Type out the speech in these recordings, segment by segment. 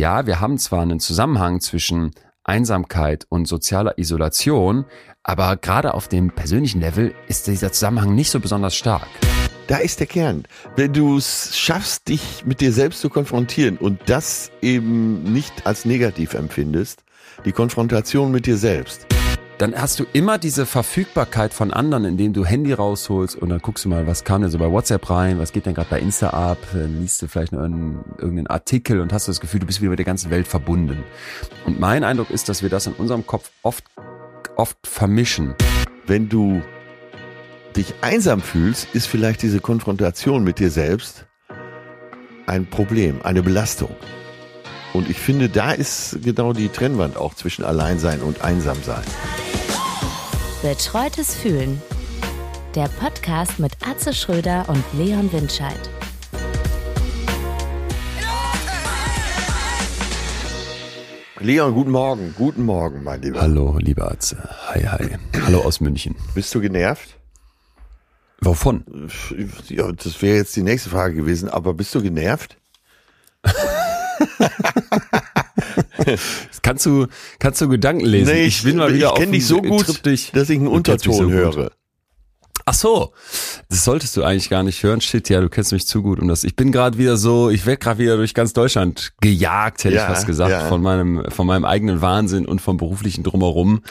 ja, wir haben zwar einen Zusammenhang zwischen Einsamkeit und sozialer Isolation, aber gerade auf dem persönlichen Level ist dieser Zusammenhang nicht so besonders stark. Da ist der Kern. Wenn du es schaffst, dich mit dir selbst zu konfrontieren und das eben nicht als negativ empfindest, die Konfrontation mit dir selbst, dann hast du immer diese Verfügbarkeit von anderen, indem du Handy rausholst und dann guckst du mal, was kam denn so bei WhatsApp rein, was geht denn gerade bei Insta ab, dann liest du vielleicht noch einen, irgendeinen Artikel und hast das Gefühl, du bist wieder mit der ganzen Welt verbunden. Und mein Eindruck ist, dass wir das in unserem Kopf oft, oft vermischen. wenn du dich einsam fühlst, ist vielleicht diese Konfrontation mit dir selbst ein Problem, eine Belastung. Und ich finde, da ist genau die Trennwand auch zwischen Alleinsein und Einsamsein. Betreutes Fühlen. Der Podcast mit Atze Schröder und Leon Windscheid. Leon, guten Morgen, guten Morgen, mein Lieber. Hallo, lieber Atze. Hi, hi. Hallo aus München. Bist du genervt? Wovon? Ja, das wäre jetzt die nächste Frage gewesen, aber bist du genervt? Kannst du, kannst du Gedanken lesen. ich, bin mal wieder ich kenne auf dich so gut, Triptych. dass ich einen Unterton so höre. Ach so, das solltest du eigentlich gar nicht hören. Shit, ja, du kennst mich zu gut um das. Ich bin gerade wieder so, ich werde gerade wieder durch ganz Deutschland gejagt, hätte Ja, ich fast gesagt, ja. von meinem, von meinem eigenen Wahnsinn und vom beruflichen drumherum.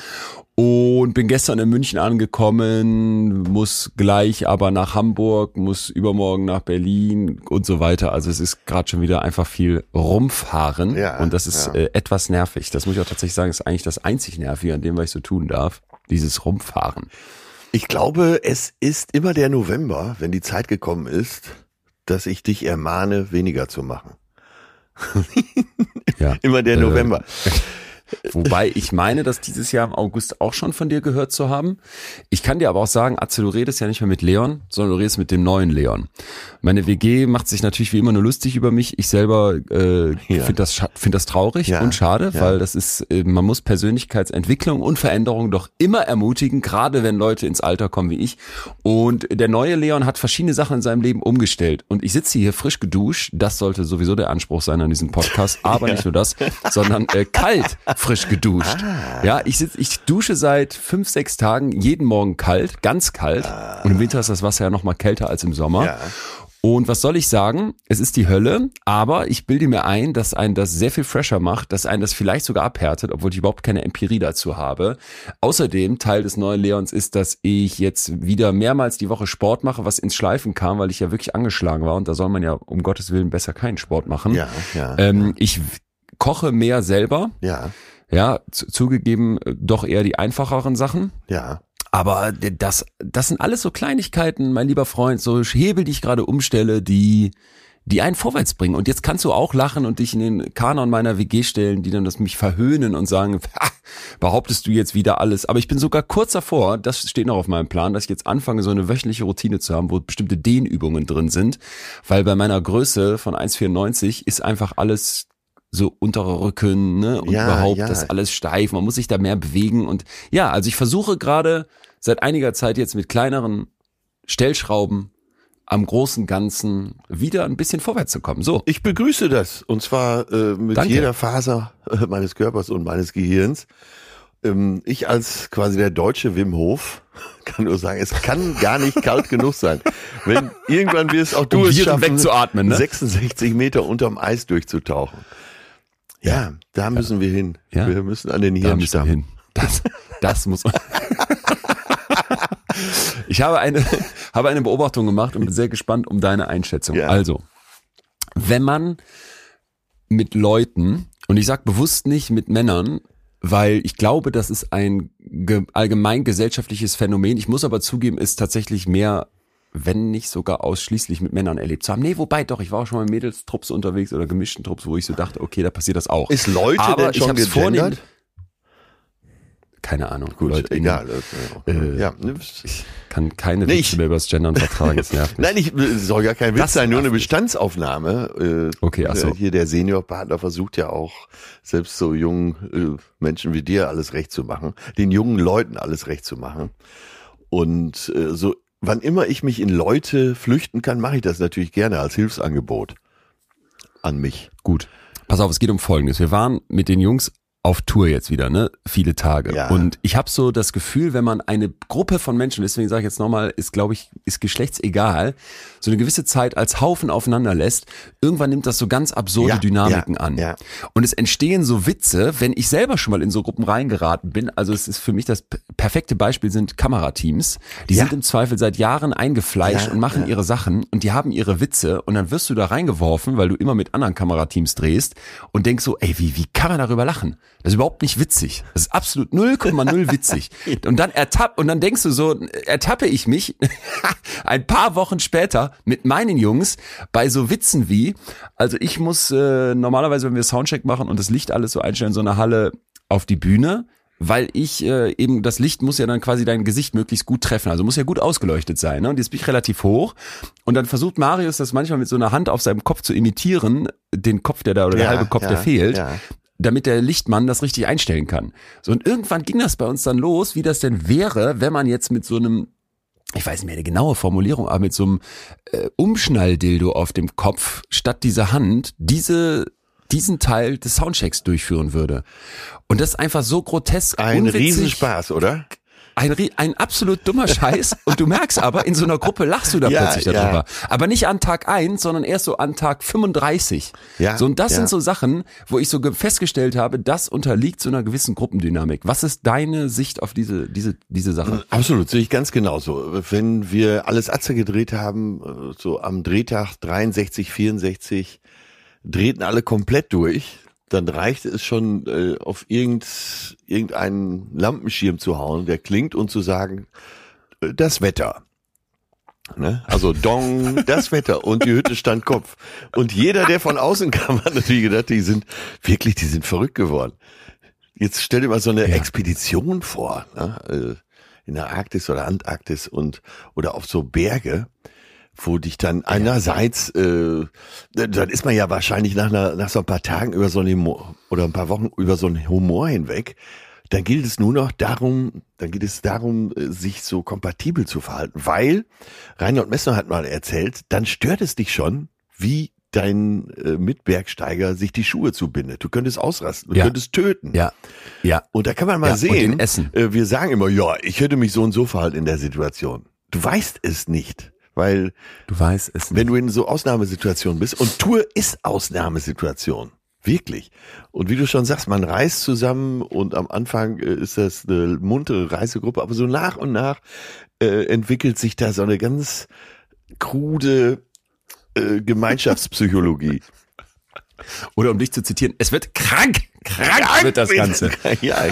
Und bin gestern in München angekommen, muss gleich aber nach Hamburg, muss übermorgen nach Berlin und so weiter. Also es ist gerade schon wieder einfach viel rumfahren Ja, und das ist ja. äh, etwas nervig. Das muss ich auch tatsächlich sagen, ist eigentlich das einzig Nervige an dem, was ich so tun darf. Dieses Rumfahren. Ich glaube, es ist immer der November, wenn die Zeit gekommen ist, dass ich dich ermahne, weniger zu machen. Ja. Immer der Äh, November. Wobei ich meine, dass dieses Jahr im August auch schon von dir gehört zu haben. Ich kann dir aber auch sagen, Atze, du redest ja nicht mehr mit Leon, sondern du redest mit dem neuen Leon. Meine WG macht sich natürlich wie immer nur lustig über mich. Ich selber äh, Ja. finde das, find das traurig Ja, und schade, ja. weil das ist, äh, man muss Persönlichkeitsentwicklung und Veränderung doch immer ermutigen, gerade wenn Leute ins Alter kommen wie ich. Und der neue Leon hat verschiedene Sachen in seinem Leben umgestellt. Und ich sitze hier frisch geduscht. Das sollte sowieso der Anspruch sein an diesem Podcast. Aber nicht nur das, sondern äh, kalt frisch geduscht. Ah. Ja, ich sitz, ich dusche seit fünf, sechs Tagen jeden Morgen kalt, ganz kalt. Und im Winter ist das Wasser ja noch mal kälter als im Sommer. Ah. Ja. Und was soll ich sagen? Es ist die Hölle, aber ich bilde mir ein, dass einen das sehr viel fresher macht, dass einen das vielleicht sogar abhärtet, obwohl ich überhaupt keine Empirie dazu habe. Außerdem Teil des neuen Leons ist, dass ich jetzt wieder mehrmals die Woche Sport mache, was ins Schleifen kam, weil ich ja wirklich angeschlagen war und da soll man ja um Gottes Willen besser keinen Sport machen. Ja, ja. Ähm, ich koche mehr selber, ja, ja, zu, zugegeben äh, doch eher die einfacheren Sachen. ja. Aber das, das sind alles so Kleinigkeiten, mein lieber Freund, so Hebel, die ich gerade umstelle, die, die einen vorwärts bringen. Und jetzt kannst du auch lachen und dich in den Kanon meiner WG stellen, die dann das mich verhöhnen und sagen, ha, behauptest du jetzt wieder alles. Aber ich bin sogar kurz davor, das steht noch auf meinem Plan, dass ich jetzt anfange, so eine wöchentliche Routine zu haben, wo bestimmte Dehnübungen drin sind. Weil bei meiner Größe von 1,94 ist einfach alles so unterer Rücken, ne? Und Ja, überhaupt ja. das alles steif. Man muss sich da mehr bewegen. Und ja, also ich versuche gerade seit einiger Zeit jetzt mit kleineren Stellschrauben am großen Ganzen wieder ein bisschen vorwärts zu kommen. So. Ich begrüße das und zwar äh, mit Danke. jeder Faser äh, meines Körpers und meines Gehirns. Ähm, ich als quasi der deutsche Wim Hof kann nur sagen, es kann gar nicht kalt genug sein. Wenn irgendwann wirst auch du Um es schaffen, wegzuatmen, ne? 66 Meter unterm Eis durchzutauchen. Ja, da müssen wir hin. Ja. Wir müssen an den Da müssen wir Hirnstamm. hin. Das, das muss man. Ich habe eine, habe eine Beobachtung gemacht und bin sehr gespannt um deine Einschätzung. Ja. Also, wenn man mit Leuten, und ich sage bewusst nicht mit Männern, weil ich glaube, das ist ein ge allgemein gesellschaftliches Phänomen. Ich muss aber zugeben, ist tatsächlich mehr, wenn nicht sogar ausschließlich mit Männern erlebt zu haben. Nee, wobei doch, ich war auch schon mal in Mädelstrupps unterwegs oder gemischten Trupps, wo ich so dachte, okay, da passiert das auch. Ist Leute Aber denn ich schon vornehm- gegendert? Keine Ahnung. Gut, Leute, egal. Äh, ja, ne? Ich kann keine Nee, Witze ich- mehr über das Gendern vertragen, das nervt mich. Nein, ich, es soll gar kein Witz Das sein, nur eine. Bestandsaufnahme. Äh, Okay, ach so. Hier der Seniorpartner versucht ja auch, selbst so jungen äh, Menschen wie dir alles recht zu machen, den jungen Leuten alles recht zu machen. Und äh, so, wann immer ich mich in Leute flüchten kann, mache ich das natürlich gerne als Hilfsangebot an mich. Gut. Pass auf, es geht um Folgendes. Wir waren mit den Jungs auf Tour jetzt wieder, ne? Viele Tage. Ja. Und ich habe so das Gefühl, wenn man eine Gruppe von Menschen, deswegen sage ich jetzt nochmal, ist, glaube ich, ist geschlechtsegal, so eine gewisse Zeit als Haufen aufeinander lässt, irgendwann nimmt das so ganz absurde Ja, Dynamiken ja, an. ja. Und es entstehen so Witze, wenn ich selber schon mal in so Gruppen reingeraten bin. Also es ist für mich das perfekte Beispiel sind Kamerateams. Die sind im Zweifel seit Jahren eingefleischt und machen ihre Sachen und die haben ihre Witze und dann wirst du da reingeworfen, weil du immer mit anderen Kamerateams drehst und denkst so, ey, wie, wie kann man darüber lachen? Das ist überhaupt nicht witzig. Das ist absolut 0,0 witzig. Und dann ertapp, und dann denkst du so, ertappe ich mich ein paar Wochen später mit meinen Jungs bei so Witzen wie, also ich muss äh, normalerweise, wenn wir Soundcheck machen und das Licht alles so einstellen, so eine Halle auf die Bühne, weil ich äh, eben, das Licht muss ja dann quasi dein Gesicht möglichst gut treffen, also muss ja gut ausgeleuchtet sein. Ne? Und jetzt bin ich relativ hoch und dann versucht Marius das manchmal mit so einer Hand auf seinem Kopf zu imitieren, den Kopf, der da, oder der Ja, halbe Kopf, ja, der fehlt ja. Damit der Lichtmann das richtig einstellen kann. So und irgendwann ging das bei uns dann los, wie das denn wäre, wenn man jetzt mit so einem ich weiß nicht mehr eine genaue Formulierung, aber mit so einem äh, Umschnalldildo auf dem Kopf statt dieser Hand diese diesen Teil des Soundchecks durchführen würde. Und das ist einfach so grotesk, Ein unwitzig, Riesenspaß, oder? Ein, ein absolut dummer Scheiß. und du merkst aber, in so einer Gruppe lachst du da Ja, plötzlich ja. darüber. Aber nicht an Tag eins, sondern erst so an Tag 35. Ja, so, und das ja. sind so Sachen, wo ich so ge- festgestellt habe, das unterliegt so einer gewissen Gruppendynamik. Was ist deine Sicht auf diese, diese, diese Sache? Absolut, sehe ich ganz genauso. Wenn wir alles Atze gedreht haben, äh, so am Drehtag 63, 64, drehten alle komplett durch, dann reicht es schon, äh, auf irgend, irgendeinen Lampenschirm zu hauen, der klingt und zu sagen, äh, das Wetter. Ne? Also Dong, das Wetter und die Hütte stand Kopf. Und jeder, der von außen kam, hat natürlich gedacht, die sind wirklich, die sind verrückt geworden. Jetzt stell dir mal so eine Expedition vor, ne? äh, in der Arktis oder Antarktis und oder auf so Berge, wo dich dann einerseits, äh, dann ist man ja wahrscheinlich nach, einer, nach so ein paar Tagen über so einen Humor, oder ein paar Wochen über so einen Humor hinweg. Dann geht es nur noch darum, dann geht es darum, äh, sich so kompatibel zu verhalten, weil Reinhold Messner hat mal erzählt, dann stört es dich schon, wie dein äh, Mitbergsteiger sich die Schuhe zubindet. Du könntest ausrasten, du Ja. könntest töten. Ja, ja. Und da kann man mal Ja, sehen. Äh, wir sagen immer, ja, ich hätte mich so und so verhalten in der Situation. Du weißt es nicht, weil Du weißt es. wenn du in so Ausnahmesituationen bist und Tour ist Ausnahmesituation. Wirklich. Und wie du schon sagst, man reist zusammen und am Anfang äh, ist das eine muntere Reisegruppe, aber so nach und nach äh, entwickelt sich da so eine ganz krude äh, Gemeinschaftspsychologie. Oder um dich zu zitieren, es wird krank, krank wird das Ganze. ja,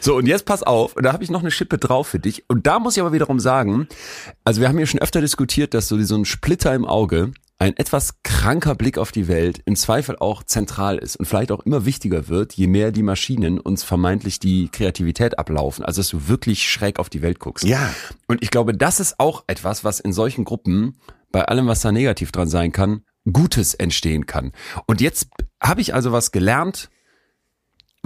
So, und jetzt pass auf, da habe ich noch eine Schippe drauf für dich. Und da muss ich aber wiederum sagen, also wir haben ja schon öfter diskutiert, dass so so ein Splitter im Auge, ein etwas kranker Blick auf die Welt im Zweifel auch zentral ist und vielleicht auch immer wichtiger wird, je mehr die Maschinen uns vermeintlich die Kreativität ablaufen. Also dass du wirklich schräg auf die Welt guckst. Ja. Und ich glaube, das ist auch etwas, was in solchen Gruppen, bei allem, was da negativ dran sein kann, Gutes entstehen kann. Und jetzt habe ich also was gelernt,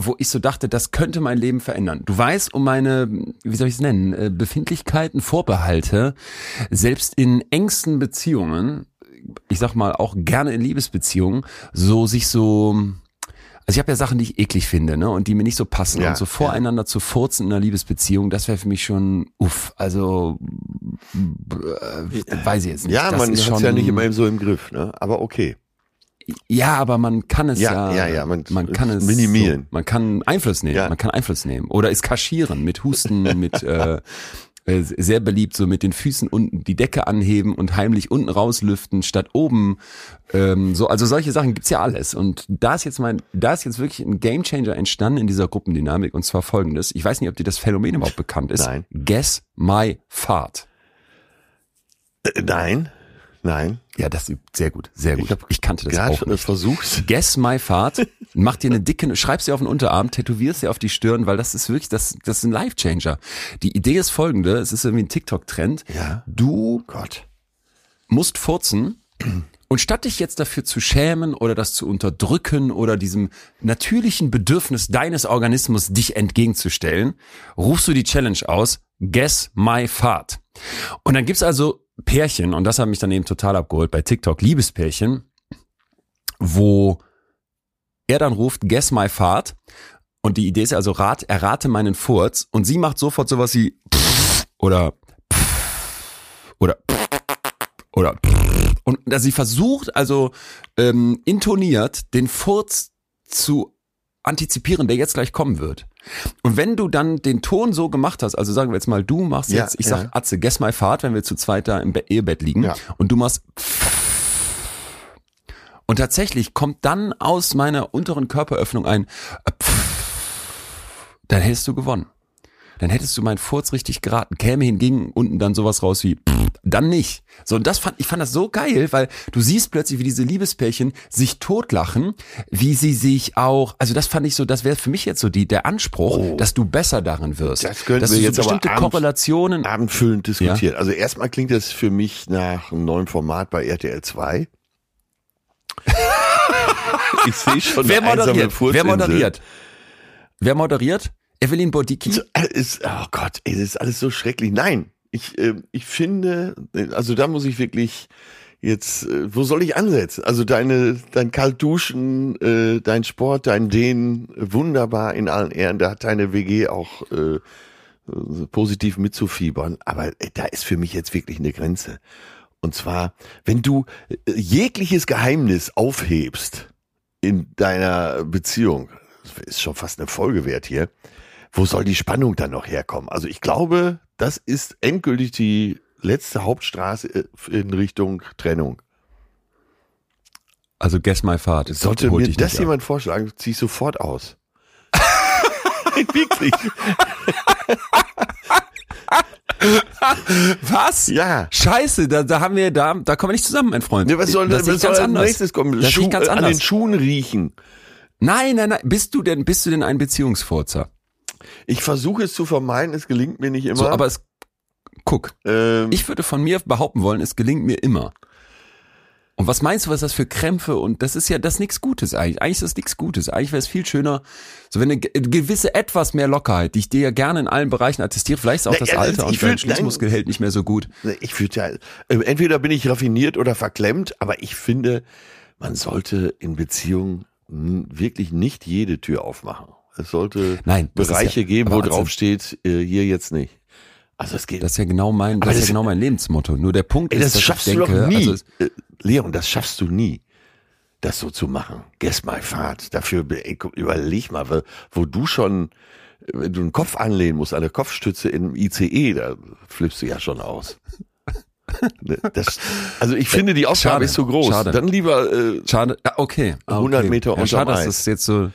wo ich so dachte, das könnte mein Leben verändern. Du weißt um meine, wie soll ich es nennen, äh, Befindlichkeiten, Vorbehalte, selbst in engsten Beziehungen, ich sag mal auch gerne in Liebesbeziehungen, so sich so, also ich habe ja Sachen, die ich eklig finde, ne, und die mir nicht so passen Ja, und so voreinander zu furzen in einer Liebesbeziehung, das wäre für mich schon, uff, also äh, weiß ich jetzt nicht. Ja, Das man ist hat ja nicht immer so im Griff, ne? Aber okay. Ja, aber man kann es Ja, ja, ja, ja, man- man kann es minimieren. So, man kann Einfluss nehmen, Ja. man kann Einfluss nehmen oder es kaschieren mit Husten, mit äh, äh, sehr beliebt so mit den Füßen unten die Decke anheben und heimlich unten rauslüften statt oben. Ähm, so, also solche Sachen gibt's ja alles und da ist jetzt mein, da ist jetzt wirklich ein Gamechanger entstanden in dieser Gruppendynamik und zwar folgendes: Ich weiß nicht, ob dir das Phänomen überhaupt bekannt ist. Nein. Guess my fart. Äh, nein, nein. Ja, das ist sehr gut, sehr gut. Ich hab Ich, kannte das auch nicht. versucht. Guess my fart, mach dir eine dicke, schreib's dir auf den Unterarm, tätowierst dir auf die Stirn, weil das ist wirklich, das, das ist ein Life-Changer. Die Idee ist folgende, es ist irgendwie ein TikTok-Trend. Ja. Du Gott. musst furzen und statt dich jetzt dafür zu schämen oder das zu unterdrücken oder diesem natürlichen Bedürfnis deines Organismus dich entgegenzustellen, rufst du die Challenge aus, Guess my fart. Und dann gibt's also Pärchen, und das hat mich dann eben total abgeholt bei TikTok, Liebespärchen, wo er dann ruft, guess my fart. Und die Idee ist also, rat, errate meinen Furz. Und sie macht sofort sowas wie oder oder oder und sie versucht also ähm, intoniert den Furz zu antizipieren, der jetzt gleich kommen wird. Und wenn du dann den Ton so gemacht hast, also sagen wir jetzt mal, du machst Ja, jetzt, ich ja. sag Atze, guess my fart, wenn wir zu zweit da im Be Ehebett liegen Ja. und du machst und tatsächlich kommt dann aus meiner unteren Körperöffnung ein dann hättest du gewonnen. Dann hättest du meinen Furz richtig geraten. Käme hingegen unten dann sowas raus wie dann nicht. So, und das fand, ich fand das so geil, weil du siehst plötzlich, wie diese Liebespärchen sich totlachen, wie sie sich auch, also das fand ich so, das wäre für mich jetzt so die, der Anspruch, Oh. dass du besser darin wirst. Das könnten dass wir du jetzt so aber bestimmte abends- Korrelationen. abendfüllend diskutieren. Also erstmal klingt das für mich nach einem neuen Format bei RTL 2. ich sehe schon Wer moderiert? Wer moderiert? Wer moderiert? Evelyn Bodicki? So, äh, Ist, oh Gott, das ist alles so schrecklich. Nein, ich, äh, ich finde, äh, also da muss ich wirklich jetzt, äh, wo soll ich ansetzen? Also deine, dein Kaltduschen, äh, dein Sport, dein Dehnen, wunderbar in allen Ehren. Da hat deine WG auch äh, positiv mitzufiebern. Aber äh, da ist für mich jetzt wirklich eine Grenze. Und zwar, wenn du äh, jegliches Geheimnis aufhebst in deiner Beziehung, ist schon fast eine Folge wert hier, wo soll die Spannung dann noch herkommen? Also ich glaube, das ist endgültig die letzte Hauptstraße äh, in Richtung Trennung. Also Guess My Fart. Sollte mir das nicht ab. jemand vorschlagen, zieh ich sofort aus. Wirklich. Was? Ja. Scheiße, da, da haben wir, da, da kommen wir nicht zusammen, mein Freund. Ja, was soll, das was sehe ich soll ganz anders. nächstes kommen? Das ich ganz äh, an den anders. Schuhen riechen. Nein, nein, nein. Bist du denn, bist du denn ein Beziehungsfurzer? Ich versuche es zu vermeiden, es gelingt mir nicht immer. So, aber es, guck, ähm, ich würde von mir behaupten wollen, es gelingt mir immer. Und was meinst du, was das für Krämpfe und das ist ja das ist nichts Gutes eigentlich. Eigentlich ist das nichts Gutes. Eigentlich wäre es viel schöner, so wenn eine ge- gewisse etwas mehr Lockerheit, die ich dir ja gerne in allen Bereichen attestiere, vielleicht ist auch das ja, Alter und dein Schließmuskel hält nicht mehr so gut. Ich würde ja, äh, entweder bin ich raffiniert oder verklemmt, aber ich finde, man sollte in Beziehungen wirklich nicht jede Tür aufmachen. Es sollte Nein, Bereiche ja- geben, wo Atze- drauf steht, äh, hier jetzt nicht. Also es geht. Das ist ja genau mein, das ist ja genau mein Lebensmotto. Nur der Punkt Ey, ist, das dass schaffst ich du denke, doch nie. also es- äh, Leon, das schaffst du nie, das so zu machen. Guess my fart. Dafür, ey, überleg mal, wo, wo du schon, äh, wenn du einen Kopf anlehnen musst, eine Kopfstütze im ICE, da flippst du ja schon aus. Ne, Das, also ich finde, die Aufgabe Schade, ist zu groß. schade. Dann lieber äh, Schade, okay. Ah, 100 okay. Meter ja, Schade, dass das jetzt so,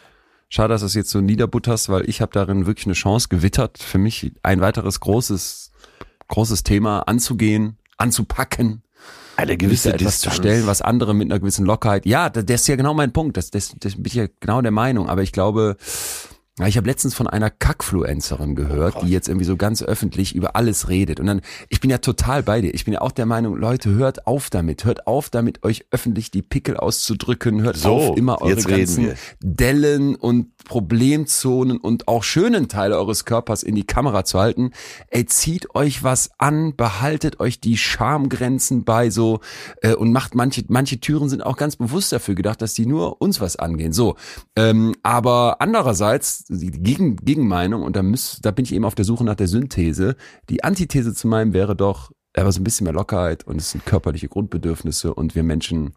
schade, dass das jetzt so niederbutterst, weil ich habe darin wirklich eine Chance gewittert, für mich ein weiteres großes, großes Thema anzugehen, anzupacken, eine gewisse etwas zu Distanz. stellen, was andere mit einer gewissen Lockerheit. Ja, das, das ist ja genau mein Punkt. Das, das, das bin ich ja genau der Meinung. Aber ich glaube, ja, ich habe letztens von einer Kackfluencerin gehört, die jetzt irgendwie so ganz öffentlich über alles redet. Und dann, ich bin ja total bei dir. Ich bin ja auch der Meinung, Leute, hört auf damit. Hört auf damit, euch öffentlich die Pickel auszudrücken. Hört So, auf, immer eure ganzen wir. Dellen und Problemzonen und auch schönen Teile eures Körpers in die Kamera zu halten. Ey, zieht euch was an, behaltet euch die Schamgrenzen bei so äh, und macht manche manche Türen sind auch ganz bewusst dafür gedacht, dass die nur uns was angehen. So, ähm, aber andererseits die Gegen, Gegenmeinung und da müß, da bin ich eben auf der Suche nach der Synthese. Die Antithese zu meinem wäre doch aber so ein bisschen mehr Lockerheit und es sind körperliche Grundbedürfnisse und wir Menschen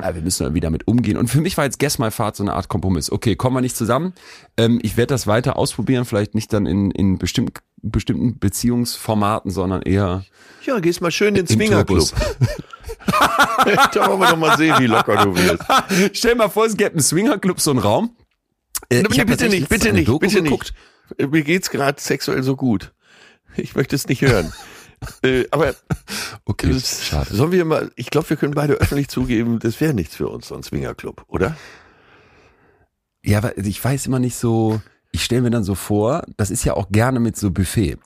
ja, wir müssen irgendwie damit umgehen. Und für mich war jetzt Guess My Fahrt so eine Art Kompromiss. Okay, kommen wir nicht zusammen. Ähm, ich werde das weiter ausprobieren, vielleicht nicht dann in, in bestimmt, bestimmten Beziehungsformaten, sondern eher Ja, gehst mal schön in den Swingerclub. Da wollen wir doch mal sehen, wie locker du wirst. Stell mal vor, es gäbe einen Swingerclub, so einen Raum. Äh, Nee, bitte nicht, bitte nicht, Doku bitte geguckt. nicht. Mir geht's gerade sexuell so gut. Ich möchte es nicht hören. äh, aber Okay, das, schade. sollen wir mal, ich glaube, wir können beide öffentlich zugeben, das wäre nichts für uns, so ein Swingerclub, oder? Ja, aber ich weiß immer nicht so, ich stelle mir dann so vor, das ist ja auch gerne mit so Buffet.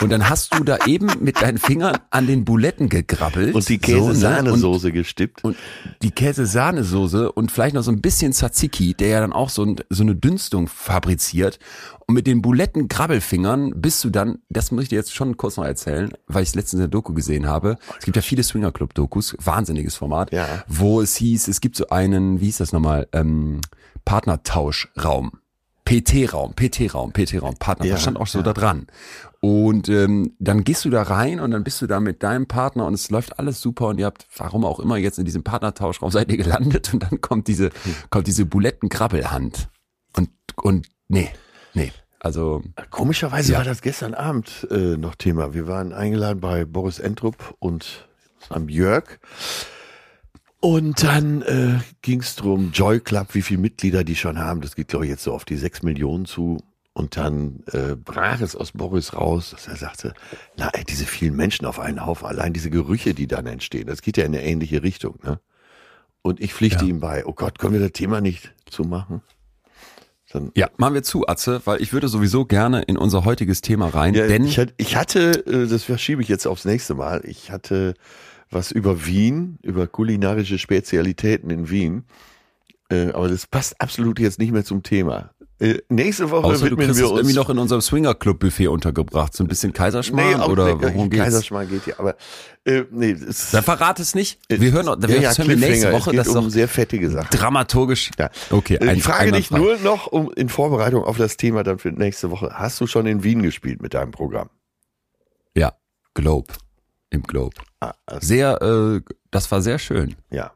Und dann hast du da eben mit deinen Fingern an den Buletten gegrabbelt. Und die so, ne? Käse-Sahnesoße gestippt. und die Käse-Sahnesoße und vielleicht noch so ein bisschen Tzatziki, der ja dann auch so, ein, so eine Dünstung fabriziert. Und mit den Buletten-Grabbelfingern bist du dann, das muss ich dir jetzt schon kurz noch erzählen, weil ich es letztens in der Doku gesehen habe. Es gibt ja viele Swinger-Club-Dokus, wahnsinniges Format, Ja. wo es hieß, es gibt so einen, wie hieß das nochmal, ähm, Partnertauschraum. PT-Raum, PT-Raum, PT-Raum, Partner, Ja, das stand auch so ja. da dran. Und ähm, dann gehst du da rein und dann bist du da mit deinem Partner und es läuft alles super und ihr habt, warum auch immer, jetzt in diesem Partnertauschraum seid ihr gelandet und dann kommt diese, kommt diese Bulettenkrabbelhand. Und, und nee, nee. Also, Komischerweise Ja. war das gestern Abend äh, noch Thema. Wir waren eingeladen bei Boris Entrup und am Jörg. Und dann äh, ging es drum, Joy Club, wie viele Mitglieder die schon haben. Das geht, glaube ich, jetzt so auf die sechs Millionen zu. Und dann äh, brach es aus Boris raus, dass er sagte, na ey, diese vielen Menschen auf einen Haufen, allein diese Gerüche, die dann entstehen, das geht ja in eine ähnliche Richtung. Ne? Und ich pflichte Ja. ihm bei, oh Gott, können wir das Thema nicht zumachen? Dann ja, machen wir zu, Atze, weil ich würde sowieso gerne in unser heutiges Thema rein, Ja, denn ich, hatte, ich hatte, äh, das verschiebe ich jetzt aufs nächste Mal, ich hatte was über Wien, über kulinarische Spezialitäten in Wien, äh, aber das passt absolut jetzt nicht mehr zum Thema. Äh, nächste Woche außer widmen wir uns irgendwie noch in unserem Swinger-Club-Buffet untergebracht. So ein bisschen Kaiserschmarrn auch oder nicht, worum geht's? Kaiserschmarrn geht ja, aber äh, nee, es, Dann verrat es nicht. Wir hören, noch- ja, ja, hören wir nächste Woche, das um sehr fettige Sachen. dramaturgisch. Ja. Okay, Äh, ein, ich frage dich nur noch um, in Vorbereitung auf das Thema dann für nächste Woche. Hast du schon in Wien gespielt mit deinem Programm? Ja, Globe. Im Globe. Ah, also, Sehr, äh, das war sehr schön, ja.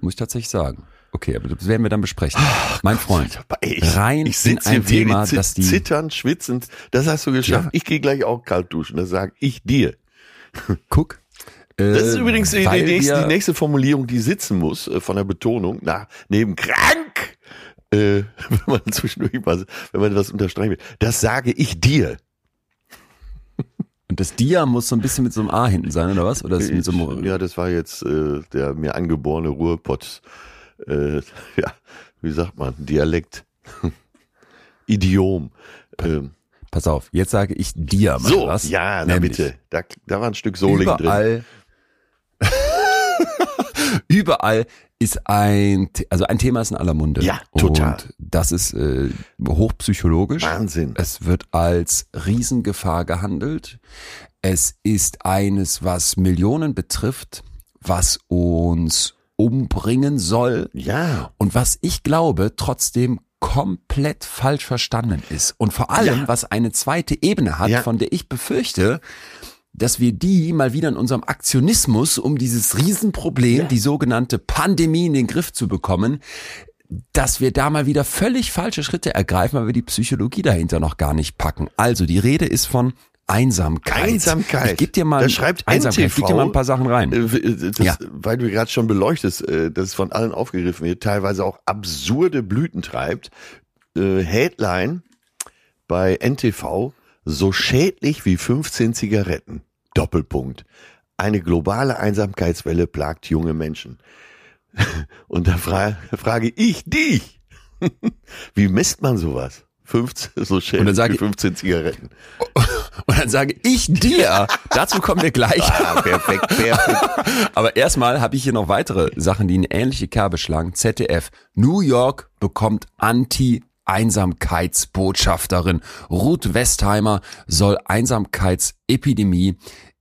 muss ich tatsächlich sagen. Okay, aber das werden wir dann besprechen. mein Freund, ich, rein ich sitze in ein Thema, zi- das die- zitternd, schwitzend. Das hast du geschafft. Ja. Ich gehe gleich auch kalt duschen. Das sage ich dir. guck. Äh, Das ist übrigens die, nächste, die nächste Formulierung, die sitzen muss äh, von der Betonung nach neben krank. Äh, wenn man zwischendurch mal, wenn man was unterstreichen will. Das sage ich dir. Und das Dia muss so ein bisschen mit so einem A hinten sein, oder was? Oder mit so einem, ja, das war jetzt äh, der mir angeborene Ruhrpott. Äh, ja, wie sagt man? Dialekt. Idiom. Ähm, pass auf, jetzt sage ich dir mal so, was. ja, na Nämlich bitte. Da, da war ein Stück Soling drin. überall, überall ist ein, also ein Thema ist in aller Munde. Ja, total. Und das ist äh, hochpsychologisch. Wahnsinn. Es wird als Riesengefahr gehandelt. Es ist eines, was Millionen betrifft, was uns umbringen soll Ja. und was ich glaube trotzdem komplett falsch verstanden ist. Und vor allem, Ja. was eine zweite Ebene hat, Ja. von der ich befürchte, dass wir die mal wieder in unserem Aktionismus, um dieses Riesenproblem, die sogenannte Pandemie in den Griff zu bekommen, dass wir da mal wieder völlig falsche Schritte ergreifen, weil wir die Psychologie dahinter noch gar nicht packen. Also die Rede ist von Einsamkeit. Einsamkeit. Ich geb dir mal Da schreibt Einsamkeit. Ich geb dir mal ein paar Sachen rein. Äh, w- Das, Ja. Weil du gerade schon beleuchtest, äh, dass es von allen aufgegriffen wird, teilweise auch absurde Blüten treibt. Äh, Headline bei NTV, so schädlich wie 15 Zigaretten. Doppelpunkt. Eine globale Einsamkeitswelle plagt junge Menschen. Und da fra frage ich dich, wie misst man sowas? 15, so schädlich dann sage wie ich- 15 Zigaretten. Und dann sage ich dir, dazu kommen wir gleich. Ah, perfekt, perfekt. Aber erstmal habe ich hier noch weitere Sachen, die eine ähnliche Kerbe schlagen. ZDF. New York bekommt Anti-Einsamkeitsbotschafterin. Ruth Westheimer soll Einsamkeitsepidemie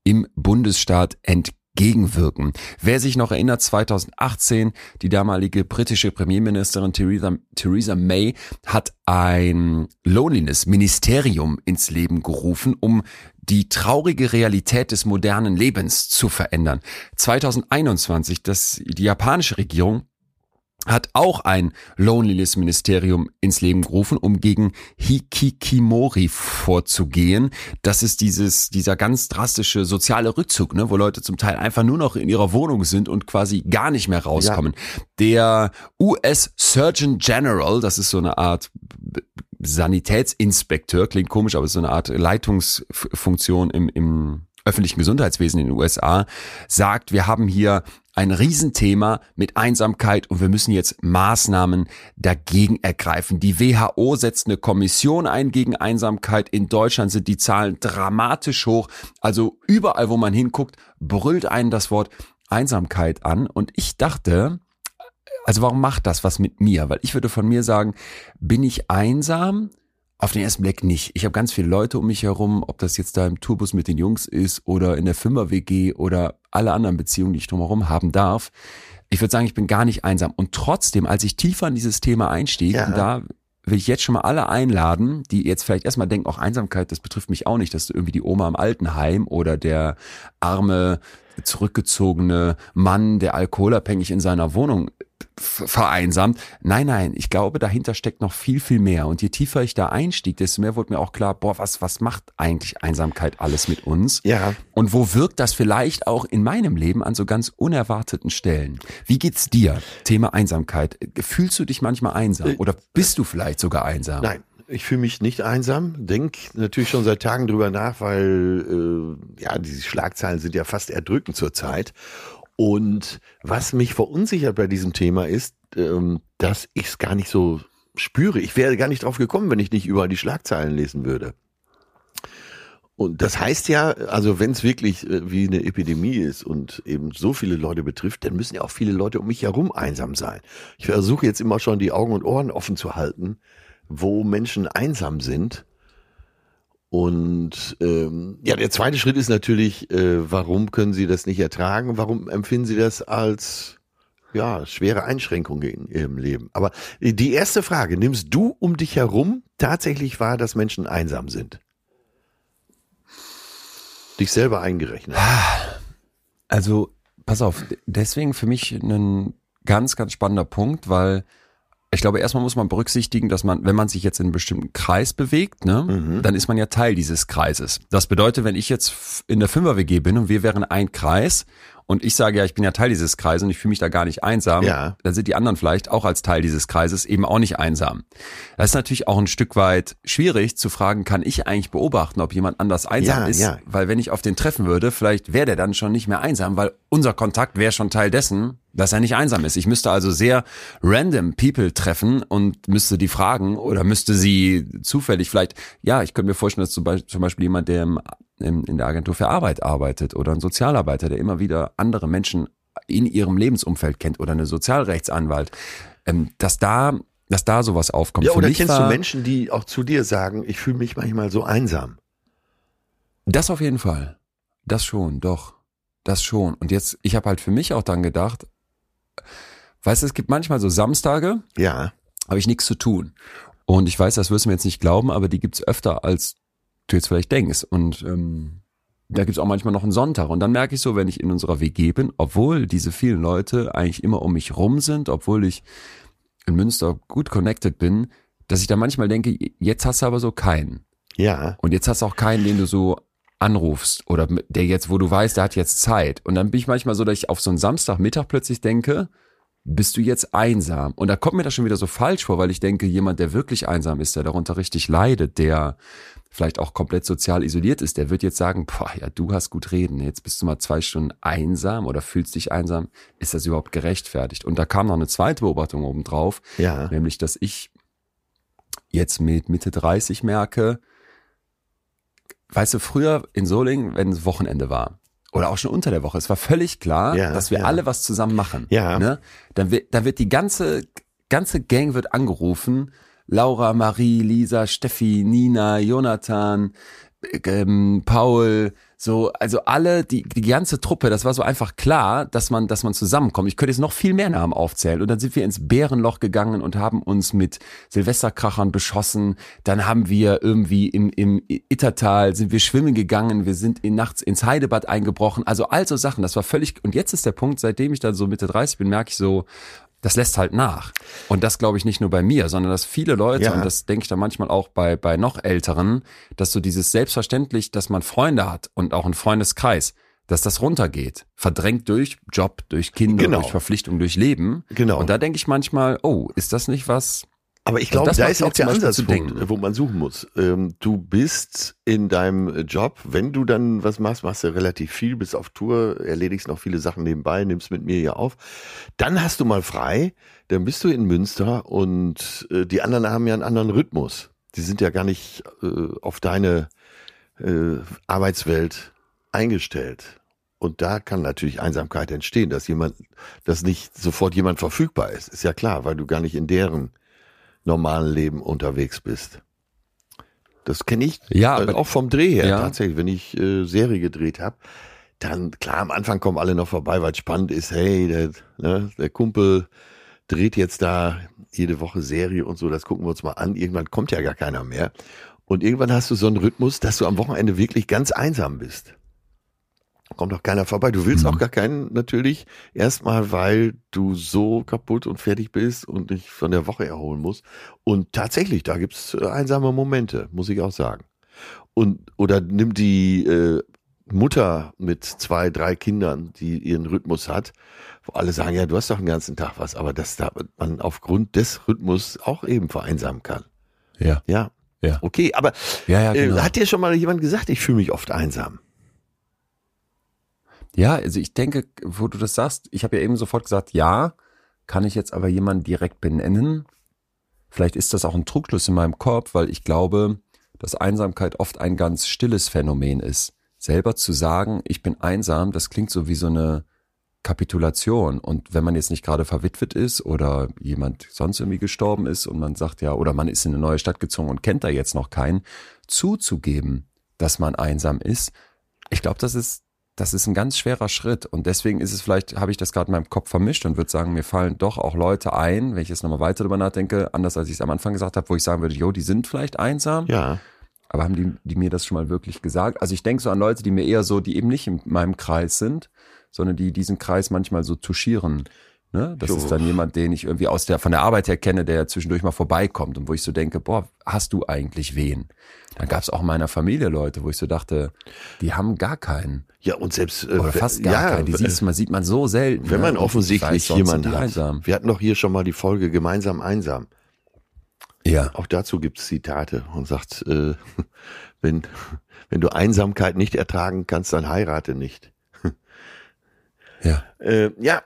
im Bundesstaat entgegenwirken. Wer sich noch erinnert, 2018, die damalige britische Premierministerin Theresa, Theresa May hat ein Loneliness-Ministerium ins Leben gerufen, um die traurige Realität des modernen Lebens zu verändern. 2021, das, die japanische Regierung hat auch ein Loneliness-Ministerium ins Leben gerufen, um gegen Hikikimori vorzugehen. Das ist dieses, dieser ganz drastische soziale Rückzug, ne, wo Leute zum Teil einfach nur noch in ihrer Wohnung sind und quasi gar nicht mehr rauskommen. Der US Surgeon General, das ist so eine Art Sanitätsinspekteur, klingt komisch, aber ist so eine Art Leitungsfunktion im, im öffentlichen Gesundheitswesen in den USA, sagt, wir haben hier ein Riesenthema mit Einsamkeit und wir müssen jetzt Maßnahmen dagegen ergreifen. Die WHO setzt eine Kommission ein gegen Einsamkeit. In Deutschland sind die Zahlen dramatisch hoch. Also überall, wo man hinguckt, brüllt einen das Wort Einsamkeit an. Und ich dachte, also warum macht das was mit mir? Weil ich würde von mir sagen, bin ich einsam? Auf den ersten Blick nicht. Ich habe ganz viele Leute um mich herum, ob das jetzt da im Tourbus mit den Jungs ist oder in der Firma-WG oder alle anderen Beziehungen, die ich drumherum haben darf. Ich würde sagen, ich bin gar nicht einsam. Und trotzdem, als ich tiefer in dieses Thema einstieg, Ja. und da will ich jetzt schon mal alle einladen, die jetzt vielleicht erstmal denken, auch Einsamkeit, das betrifft mich auch nicht, dass du irgendwie die Oma im Altenheim oder der arme, zurückgezogene Mann, der alkoholabhängig in seiner Wohnung vereinsamt. Nein, nein, ich glaube, dahinter steckt noch viel, viel mehr. Und je tiefer ich da einstieg, desto mehr wurde mir auch klar, boah, was, was macht eigentlich Einsamkeit alles mit uns? Ja. Und wo wirkt das vielleicht auch in meinem Leben an so ganz unerwarteten Stellen? Wie geht's dir? Thema Einsamkeit. Fühlst du dich manchmal einsam oder bist du vielleicht sogar einsam? Nein, ich fühle mich nicht einsam. Denk natürlich schon seit Tagen drüber nach, weil äh, ja, diese Schlagzeilen sind ja fast erdrückend zurzeit. Und was mich verunsichert bei diesem Thema ist, ähm, dass ich es gar nicht so spüre. Ich wäre gar nicht drauf gekommen, wenn ich nicht überall die Schlagzeilen lesen würde. Und das heißt ja, also wenn es wirklich äh, wie eine Epidemie ist und eben so viele Leute betrifft, dann müssen ja auch viele Leute um mich herum einsam sein. Ich versuche jetzt immer schon die Augen und Ohren offen zu halten, wo Menschen einsam sind. Und ähm, ja, der zweite Schritt ist natürlich, äh, warum können sie das nicht ertragen? Warum empfinden sie das als ja schwere Einschränkung in ihrem Leben? Aber die erste Frage: Nimmst du um dich herum tatsächlich wahr, dass Menschen einsam sind? Dich selber eingerechnet. Also, pass auf, deswegen für mich ein ganz, ganz spannender Punkt, weil ich glaube, erstmal muss man berücksichtigen, dass man, wenn man sich jetzt in einem bestimmten Kreis bewegt, ne, dann ist man ja Teil dieses Kreises. Das bedeutet, wenn ich jetzt in der Fünfer-WG bin und wir wären ein Kreis und ich sage ja, ich bin ja Teil dieses Kreises und ich fühle mich da gar nicht einsam, Ja. dann sind die anderen vielleicht auch als Teil dieses Kreises eben auch nicht einsam. Das ist natürlich auch ein Stück weit schwierig zu fragen, kann ich eigentlich beobachten, ob jemand anders einsam Ja, ist? ja. Weil wenn ich auf den treffen würde, vielleicht wäre der dann schon nicht mehr einsam, weil unser Kontakt wäre schon Teil dessen, dass er nicht einsam ist. Ich müsste also sehr random People treffen und müsste die fragen oder müsste sie zufällig vielleicht, ja, ich könnte mir vorstellen, dass zum Beispiel, zum Beispiel jemand, der im, im, in der Agentur für Arbeit arbeitet oder ein Sozialarbeiter, der immer wieder andere Menschen in ihrem Lebensumfeld kennt oder eine Sozialrechtsanwalt, ähm, dass da dass da sowas aufkommt. Ja, Für oder mich kennst war, du Menschen, die auch zu dir sagen, ich fühle mich manchmal so einsam? Das auf jeden Fall. Das schon, doch. Das schon. Und jetzt, ich habe halt für mich auch dann gedacht, weißt du, es gibt manchmal so Samstage, Ja. habe ich nichts zu tun. Und ich weiß, das wirst du mir jetzt nicht glauben, aber die gibt's öfter, als du jetzt vielleicht denkst. Und ähm, da gibt's auch manchmal noch einen Sonntag. Und dann merke ich so, wenn ich in unserer WG bin, obwohl diese vielen Leute eigentlich immer um mich rum sind, obwohl ich in Münster gut connected bin, dass ich da manchmal denke, jetzt hast du aber so keinen. Ja. Und jetzt hast du auch keinen, den du so anrufst oder der jetzt, wo du weißt, der hat jetzt Zeit. Und dann bin ich manchmal so, dass ich auf so einen Samstagmittag plötzlich denke, bist du jetzt einsam? Und da kommt mir das schon wieder so falsch vor, weil ich denke, jemand, der wirklich einsam ist, der darunter richtig leidet, der vielleicht auch komplett sozial isoliert ist, der wird jetzt sagen, boah, ja, du hast gut reden, jetzt bist du mal zwei Stunden einsam oder fühlst dich einsam. Ist das überhaupt gerechtfertigt? Und da kam noch eine zweite Beobachtung obendrauf, Ja. nämlich, dass ich jetzt mit Mitte 30 merke, weißt du, früher in Solingen, wenn es Wochenende war, oder auch schon unter der Woche, es war völlig klar, Ja, dass wir ja. alle was zusammen machen. Ja. Ne? Dann, wird, dann wird die ganze, ganze Gang wird angerufen. Laura, Marie, Lisa, Steffi, Nina, Jonathan, ähm, Paul, so, also alle, die, die ganze Truppe, das war so einfach klar, dass man, dass man zusammenkommt. Ich könnte jetzt noch viel mehr Namen aufzählen. Und dann sind wir ins Bärenloch gegangen und haben uns mit Silvesterkrachern beschossen. Dann haben wir irgendwie im, im Ittertal sind wir schwimmen gegangen. Wir sind in, nachts ins Heidebad eingebrochen. Also all so Sachen. Das war völlig, und jetzt ist der Punkt, seitdem ich dann so Mitte 30 bin, merke ich so, das lässt halt nach. Und das glaube ich nicht nur bei mir, sondern dass viele Leute, Ja. und das denke ich dann manchmal auch bei, bei noch Älteren, dass so dieses selbstverständlich, dass man Freunde hat und auch einen Freundeskreis, dass das runtergeht. Verdrängt durch Job, durch Kinder, Genau. durch Verpflichtung, durch Leben. Genau. Und da denke ich manchmal, oh, ist das nicht was? Aber ich Also glaube, da ist auch der Ansatzpunkt, wo man suchen muss. Ähm, du bist in deinem Job, wenn du dann was machst, machst du relativ viel, bist auf Tour, erledigst noch viele Sachen nebenbei, nimmst mit mir hier auf. Dann hast du mal frei, dann bist du in Münster und äh, die anderen haben ja einen anderen Rhythmus. Die sind ja gar nicht äh, auf deine äh, Arbeitswelt eingestellt. Und da kann natürlich Einsamkeit entstehen, dass jemand, dass nicht sofort jemand verfügbar ist. Ist ja klar, weil du gar nicht in deren normalen Leben unterwegs bist. Das kenne ich Ja, äh, aber- auch vom Dreh her Ja. tatsächlich, wenn ich äh, Serie gedreht habe. Dann, klar, am Anfang kommen alle noch vorbei, weil es spannend ist, hey, der, ne, der Kumpel dreht jetzt da jede Woche Serie und so, das gucken wir uns mal an. Irgendwann kommt ja gar keiner mehr. Und irgendwann hast du so einen Rhythmus, dass du am Wochenende wirklich ganz einsam bist. Kommt doch keiner vorbei. Du willst Mhm. auch gar keinen natürlich. Erstmal, weil du so kaputt und fertig bist und dich von der Woche erholen musst. Und tatsächlich, da gibt's äh, einsame Momente, muss ich auch sagen. Und oder nimm die äh, Mutter mit zwei, drei Kindern, die ihren Rhythmus hat, wo alle sagen, ja, du hast doch den ganzen Tag was, aber dass da man aufgrund des Rhythmus auch eben vereinsamen kann. Ja. Ja. Ja. Okay, aber Ja, ja, genau. äh, hat dir schon mal jemand gesagt, ich fühle mich oft einsam? Ja, also ich denke, wo du das sagst, ich habe ja eben sofort gesagt, ja, kann ich jetzt aber jemanden direkt benennen? Vielleicht ist das auch ein Trugschluss in meinem Kopf, weil ich glaube, dass Einsamkeit oft ein ganz stilles Phänomen ist. Selber zu sagen, ich bin einsam, das klingt so wie so eine Kapitulation. Und wenn man jetzt nicht gerade verwitwet ist oder jemand sonst irgendwie gestorben ist und man sagt ja, oder man ist in eine neue Stadt gezogen und kennt da jetzt noch keinen, zuzugeben, dass man einsam ist, ich glaube, das ist das ist ein ganz schwerer Schritt und deswegen ist es vielleicht, habe ich das gerade in meinem Kopf vermischt und würde sagen, mir fallen doch auch Leute ein, wenn ich jetzt nochmal weiter darüber nachdenke, anders als ich es am Anfang gesagt habe, wo ich sagen würde, jo, die sind vielleicht einsam, Ja. aber haben die, die mir das schon mal wirklich gesagt? Also ich denke so an Leute, die mir eher so, die eben nicht in meinem Kreis sind, sondern die diesen Kreis manchmal so touchieren. Ne? Das Jo. ist dann jemand, den ich irgendwie aus der, von der Arbeit her kenne, der zwischendurch mal vorbeikommt und wo ich so denke, boah, hast du eigentlich wen? Dann gab es auch in meiner Familie Leute, wo ich so dachte, die haben gar keinen. Ja, und selbst äh, Oder fast gar ja, keinen. Die siehst man, sieht man so selten. wenn ne? man ich offensichtlich jemanden hat. Einsam. Wir hatten doch hier schon mal die Folge gemeinsam einsam. Ja. Auch dazu gibt's Zitate und sagt, äh, wenn, wenn du Einsamkeit nicht ertragen kannst, dann heirate nicht. Ja. Äh, ja.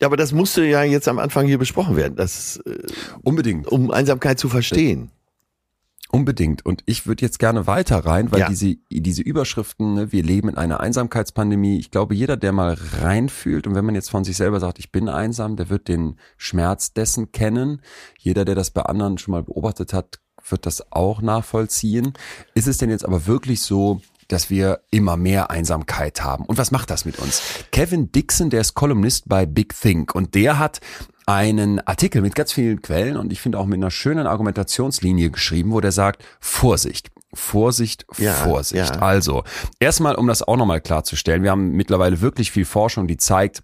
Ja, aber das musste ja jetzt am Anfang hier besprochen werden, das, äh, Unbedingt. um Einsamkeit zu verstehen. Unbedingt. Und ich würde jetzt gerne weiter rein, weil Ja. diese, diese Überschriften, ne, wir leben in einer Einsamkeitspandemie, ich glaube, jeder, der mal reinfühlt und wenn man jetzt von sich selber sagt, ich bin einsam, der wird den Schmerz dessen kennen. Jeder, der das bei anderen schon mal beobachtet hat, wird das auch nachvollziehen. Ist es denn jetzt aber wirklich so, dass wir immer mehr Einsamkeit haben. Und was macht das mit uns? Kevin Dixon, der ist Kolumnist bei Big Think und der hat einen Artikel mit ganz vielen Quellen und ich finde auch mit einer schönen Argumentationslinie geschrieben, wo der sagt, Vorsicht. Vorsicht, Ja, Vorsicht. ja. Also, erstmal, um das auch nochmal klarzustellen, wir haben mittlerweile wirklich viel Forschung, die zeigt,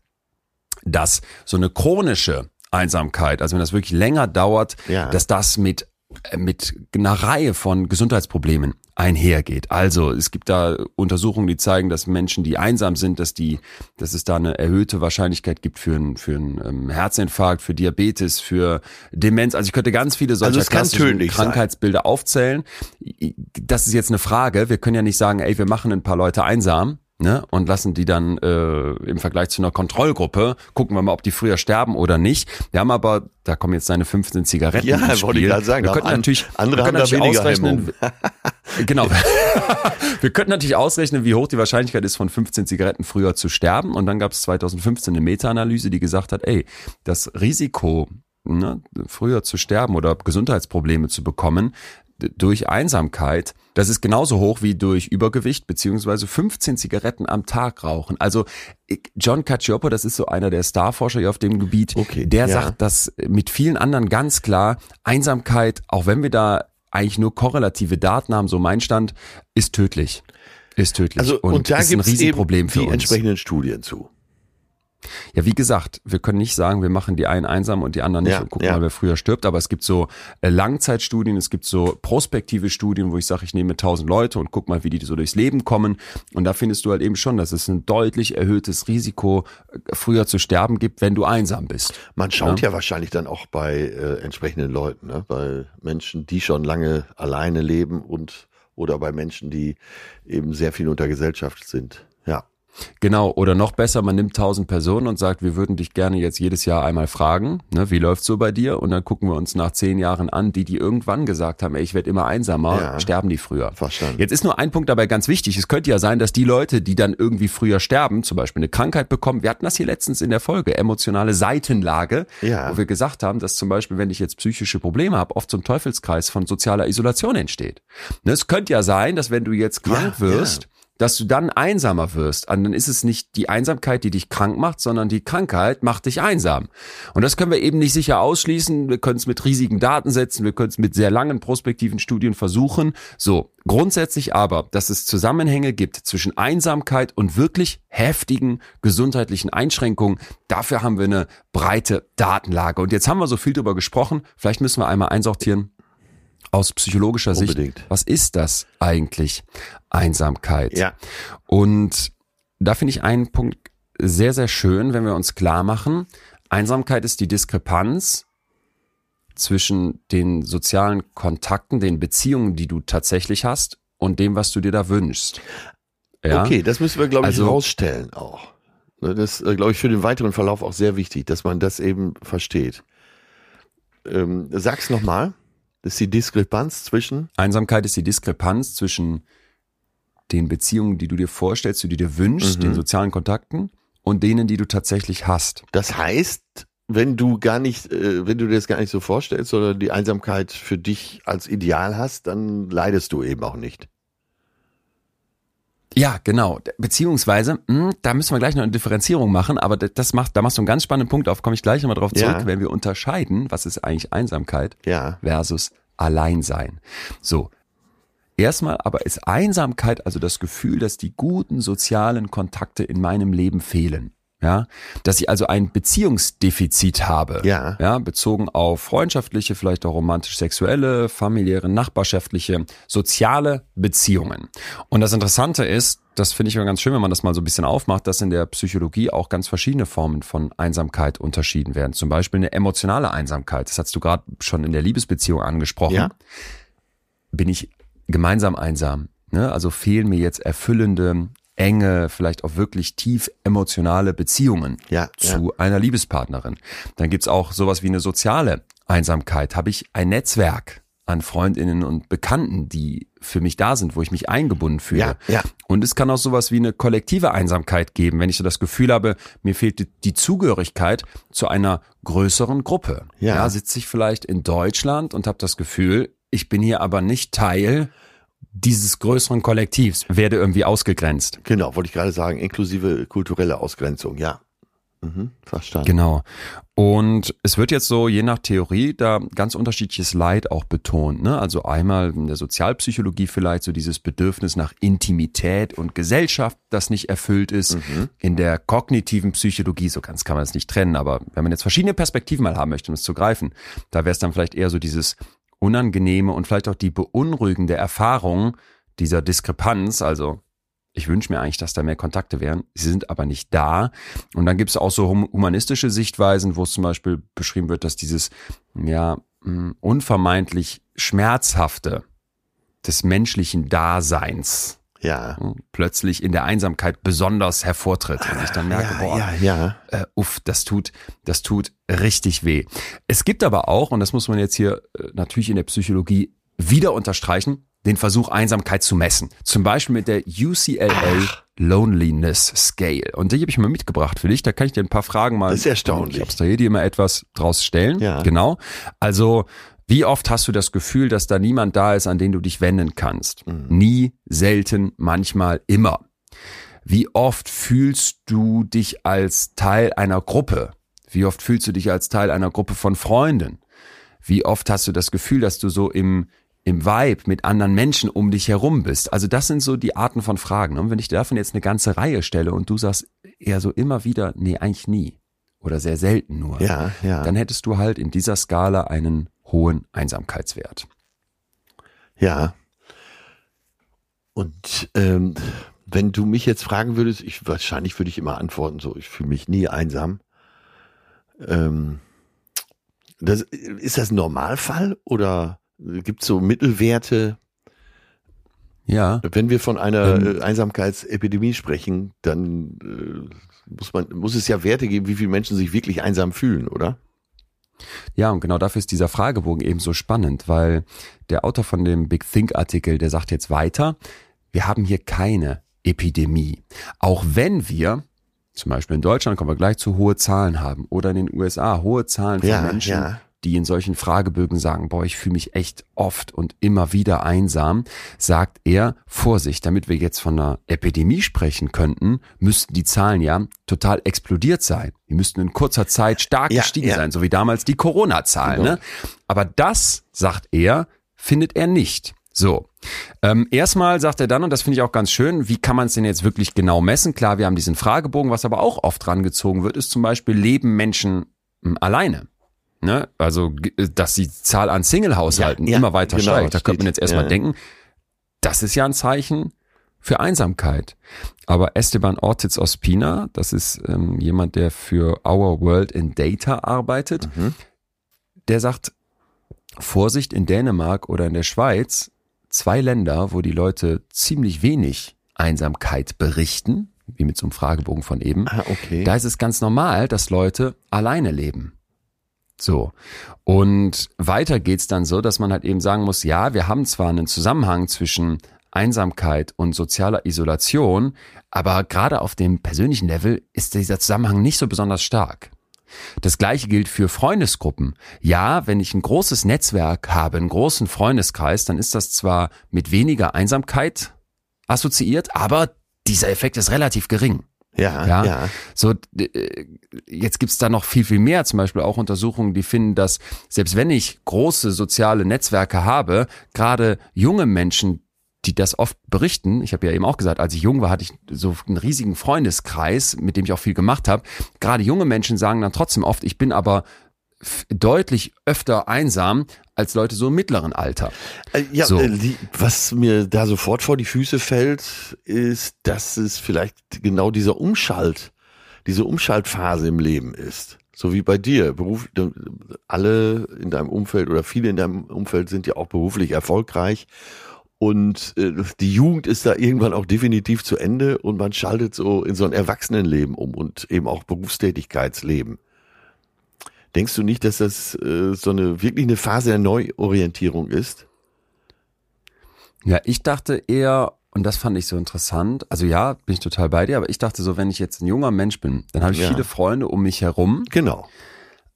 dass so eine chronische Einsamkeit, also wenn das wirklich länger dauert, Ja. dass das mit mit einer Reihe von Gesundheitsproblemen einhergeht. Also es gibt da Untersuchungen, die zeigen, dass Menschen, die einsam sind, dass die, dass es da eine erhöhte Wahrscheinlichkeit gibt für einen für einen ähm, Herzinfarkt, für Diabetes, für Demenz. Also ich könnte ganz viele solcher Also klassischen tödlich sein. Krankheitsbilder aufzählen. Das ist jetzt eine Frage. Wir können ja nicht sagen, ey, wir machen ein paar Leute einsam. Ne, und lassen die dann äh, im Vergleich zu einer Kontrollgruppe, gucken wir mal, ob die früher sterben oder nicht. Wir haben aber, da kommen jetzt seine 15 Zigaretten Ja, ins wollte ich Spiel. gerade sagen, Wir könnten haben natürlich, andere wir können natürlich ausrechnen, genau. wir könnten natürlich ausrechnen, wie hoch die Wahrscheinlichkeit ist, von 15 Zigaretten früher zu sterben. Und dann gab es 2015 eine Meta-Analyse, die gesagt hat, ey, das Risiko, ne, früher zu sterben oder Gesundheitsprobleme zu bekommen, durch Einsamkeit, das ist genauso hoch wie durch Übergewicht beziehungsweise 15 Zigaretten am Tag rauchen. Also John Cacioppo, das ist so einer der Starforscher hier auf dem Gebiet, Okay, der ja. sagt das mit vielen anderen ganz klar, Einsamkeit, auch wenn wir da eigentlich nur korrelative Daten haben, so mein Stand, ist tödlich. Ist tödlich Also, und, da ist ein gibt's eben Riesenproblem für die uns. entsprechenden Studien zu. Ja, wie gesagt, wir können nicht sagen, wir machen die einen einsam und die anderen nicht Ja, und gucken ja. mal, wer früher stirbt. Aber es gibt so äh, Langzeitstudien, es gibt so prospektive Studien, wo ich sage, ich nehme tausend Leute und guck mal, wie die so durchs Leben kommen. Und da findest du halt eben schon, dass es ein deutlich erhöhtes Risiko, äh, früher zu sterben gibt, wenn du einsam bist. Man schaut ja, wahrscheinlich dann auch bei äh, entsprechenden Leuten, ne? bei Menschen, die schon lange alleine leben und oder bei Menschen, die eben sehr viel unter Gesellschaft sind. Ja. Genau, oder noch besser, man nimmt tausend Personen und sagt, wir würden dich gerne jetzt jedes Jahr einmal fragen, ne, wie läuft's so bei dir? Und dann gucken wir uns nach zehn Jahren an, die, die irgendwann gesagt haben, ey, ich werde immer einsamer, Ja. sterben die früher. Verstanden. Jetzt ist nur ein Punkt dabei ganz wichtig. Es könnte ja sein, dass die Leute, die dann irgendwie früher sterben, zum Beispiel eine Krankheit bekommen, wir hatten das hier letztens in der Folge, emotionale Seitenlage, Ja. wo wir gesagt haben, dass zum Beispiel, wenn ich jetzt psychische Probleme habe, oft ein Teufelskreis von sozialer Isolation entsteht. Ne, Es könnte ja sein, dass wenn du jetzt krank Ja, wirst. Dass du dann einsamer wirst. Und dann ist es nicht die Einsamkeit, die dich krank macht, sondern die Krankheit macht dich einsam. Und das können wir eben nicht sicher ausschließen. Wir können es mit riesigen Datensätzen, wir können es mit sehr langen prospektiven Studien versuchen. So, grundsätzlich aber, dass es Zusammenhänge gibt zwischen Einsamkeit und wirklich heftigen gesundheitlichen Einschränkungen, dafür haben wir eine breite Datenlage. Und jetzt haben wir so viel drüber gesprochen. Vielleicht müssen wir einmal einsortieren aus psychologischer Sicht. Unbedingt. Was ist das eigentlich? Einsamkeit. Ja. Und da finde ich einen Punkt sehr, sehr schön, wenn wir uns klar machen. Einsamkeit ist die Diskrepanz zwischen den sozialen Kontakten, den Beziehungen, die du tatsächlich hast und dem, was du dir da wünschst. Ja? Okay, das müssen wir, glaube ich, Also- rausstellen auch. Ne, Das ist, glaube ich, für den weiteren Verlauf auch sehr wichtig, dass man das eben versteht. Ähm, sag's nochmal. Das ist die Diskrepanz zwischen. Einsamkeit ist die Diskrepanz zwischen den Beziehungen, die du dir vorstellst, die du dir wünschst, Mhm. den sozialen Kontakten und denen, die du tatsächlich hast. Das heißt, wenn du gar nicht, äh, wenn du dir das gar nicht so vorstellst, sondern die Einsamkeit für dich als Ideal hast, dann leidest du eben auch nicht. Ja, genau. Beziehungsweise, mh, da müssen wir gleich noch eine Differenzierung machen, aber das macht, da machst du einen ganz spannenden Punkt auf, komme ich gleich nochmal drauf zurück, Ja. wenn wir unterscheiden, was ist eigentlich Einsamkeit Ja. versus Alleinsein. So. Erstmal aber ist Einsamkeit also das Gefühl, dass die guten sozialen Kontakte in meinem Leben fehlen. Ja, dass ich also ein Beziehungsdefizit habe. Ja. Ja, bezogen auf freundschaftliche, vielleicht auch romantisch-sexuelle, familiäre, nachbarschaftliche, soziale Beziehungen. Und das Interessante ist, das finde ich immer ganz schön, wenn man das mal so ein bisschen aufmacht, dass in der Psychologie auch ganz verschiedene Formen von Einsamkeit unterschieden werden. Zum Beispiel eine emotionale Einsamkeit. Das hast du gerade schon in der Liebesbeziehung angesprochen. Ja. Bin ich gemeinsam einsam? Ne? Also fehlen mir jetzt erfüllende, enge, vielleicht auch wirklich tief emotionale Beziehungen Ja, zu einer Liebespartnerin. Dann gibt's auch sowas wie eine soziale Einsamkeit. Habe ich ein Netzwerk an Freundinnen und Bekannten, die für mich da sind, wo ich mich eingebunden fühle. Ja, ja. Und es kann auch sowas wie eine kollektive Einsamkeit geben, wenn ich so das Gefühl habe, mir fehlt die- Zugehörigkeit zu einer größeren Gruppe. Ja. sitze ich vielleicht in Deutschland und habe das Gefühl, ich bin hier aber nicht Teil dieses größeren Kollektivs, werde irgendwie ausgegrenzt. Genau, wollte ich gerade sagen, inklusive kulturelle Ausgrenzung, ja. Mhm, verstanden. Genau. Und es wird jetzt so, je nach Theorie, da ganz unterschiedliches Leid auch betont. Ne? Also einmal in der Sozialpsychologie vielleicht so dieses Bedürfnis nach Intimität und Gesellschaft, das nicht erfüllt ist. In der kognitiven Psychologie, so ganz kann man es nicht trennen, aber wenn man jetzt verschiedene Perspektiven mal haben möchte, um es zu greifen, da wäre es dann vielleicht eher so dieses unangenehme und vielleicht auch die beunruhigende Erfahrung dieser Diskrepanz, also ich wünsche mir eigentlich, dass da mehr Kontakte wären. Sie sind aber nicht da. Und dann gibt es auch so hum- humanistische Sichtweisen, wo es zum Beispiel beschrieben wird, dass dieses ja mh, unvermeintlich schmerzhafte des menschlichen Daseins Ja. plötzlich in der Einsamkeit besonders hervortritt. Und ich dann merke, ja, boah, ja, ja. äh, uff, das tut, das tut richtig weh. Es gibt aber auch, und das muss man jetzt hier äh, natürlich in der Psychologie wieder unterstreichen, den Versuch, Einsamkeit zu messen. Zum Beispiel mit der UCLA Loneliness Scale. Und die habe ich mal mitgebracht für dich. Da kann ich dir ein paar Fragen mal. Das ist erstaunlich. Ich abstrahiere dir immer etwas draus stellen. Ja. Genau. Also, wie oft hast du das Gefühl, dass da niemand da ist, an den du dich wenden kannst? Mhm. Nie, selten, manchmal, immer. Wie oft fühlst du dich als Teil einer Gruppe? Wie oft fühlst du dich als Teil einer Gruppe von Freunden? Wie oft hast du das Gefühl, dass du so im, im Vibe mit anderen Menschen um dich herum bist? Also das sind so die Arten von Fragen. Und wenn ich dir davon jetzt eine ganze Reihe stelle und du sagst eher so immer wieder, nee, eigentlich nie oder sehr selten nur, Ja, ja. dann hättest du halt in dieser Skala einen hohen Einsamkeitswert. Ja. Und ähm, wenn du mich jetzt fragen würdest, ich wahrscheinlich würde ich immer antworten, so ich fühle mich nie einsam. Ähm, das, ist das ein Normalfall oder gibt es so Mittelwerte? Ja. Wenn wir von einer Ähm. äh, Einsamkeitsepidemie sprechen, dann äh, muss man muss es ja Werte geben, wie viele Menschen sich wirklich einsam fühlen, oder? Ja, und genau dafür ist dieser Fragebogen eben so spannend, weil der Autor von dem Big Think Artikel, der sagt jetzt weiter, wir haben hier keine Epidemie. Auch wenn wir, zum Beispiel in Deutschland kommen wir gleich zu hohe Zahlen haben oder in den USA hohe Zahlen von Ja, Menschen, ja. Die in solchen Fragebögen sagen, boah, ich fühle mich echt oft und immer wieder einsam, sagt er, Vorsicht, damit wir jetzt von einer Epidemie sprechen könnten, müssten die Zahlen ja total explodiert sein. Die müssten in kurzer Zeit stark Ja, gestiegen ja. sein, so wie damals die Corona-Zahlen. Genau. Ne? Aber das, sagt er, findet er nicht. So, ähm, erstmal sagt er dann, und das finde ich auch ganz schön, wie kann man es denn jetzt wirklich genau messen? Klar, wir haben diesen Fragebogen, was aber auch oft rangezogen wird, ist zum Beispiel, leben Menschen hm, alleine? Ne? Also, dass die Zahl an Single-Haushalten Ja, immer weiter genau, steigt. Da könnte man jetzt erstmal denken, das ist ja ein Zeichen für Einsamkeit. Aber Esteban Ortiz Ospina, das ist ähm, jemand, der für Our World in Data arbeitet, Mhm. der sagt, Vorsicht in Dänemark oder in der Schweiz, zwei Länder, wo die Leute ziemlich wenig Einsamkeit berichten, wie mit so einem Fragebogen von eben, Ah, okay. da ist es ganz normal, dass Leute alleine leben. So. Und weiter geht's dann so, dass man halt eben sagen muss, ja, wir haben zwar einen Zusammenhang zwischen Einsamkeit und sozialer Isolation, aber gerade auf dem persönlichen Level ist dieser Zusammenhang nicht so besonders stark. Das gleiche gilt für Freundesgruppen. Ja, wenn ich ein großes Netzwerk habe, einen großen Freundeskreis, dann ist das zwar mit weniger Einsamkeit assoziiert, aber dieser Effekt ist relativ gering. Ja, Ja. ja. So, äh, jetzt gibt's da noch viel, viel mehr. Zum Beispiel auch Untersuchungen, die finden, dass selbst wenn ich große soziale Netzwerke habe, gerade junge Menschen, die das oft berichten, ich habe ja eben auch gesagt, als ich jung war, hatte ich so einen riesigen Freundeskreis, mit dem ich auch viel gemacht habe. Gerade junge Menschen sagen dann trotzdem oft, ich bin aber deutlich öfter einsam als Leute so im mittleren Alter. Äh, Ja, So. äh, was mir da sofort vor die Füße fällt, ist, dass es vielleicht genau dieser Umschalt, diese Umschaltphase im Leben ist. So wie bei dir. Beruf, alle in deinem Umfeld oder viele in deinem Umfeld sind ja auch beruflich erfolgreich. Und äh, die Jugend ist da irgendwann auch definitiv zu Ende und man schaltet so in so ein Erwachsenenleben um und eben auch Berufstätigkeitsleben. Denkst du nicht, dass das äh, so eine wirklich eine Phase der Neuorientierung ist? Ja, ich dachte eher, und das fand ich so interessant, also ja, bin ich total bei dir, aber ich dachte so, wenn ich jetzt ein junger Mensch bin, dann habe ich Ja. viele Freunde um mich herum, Genau.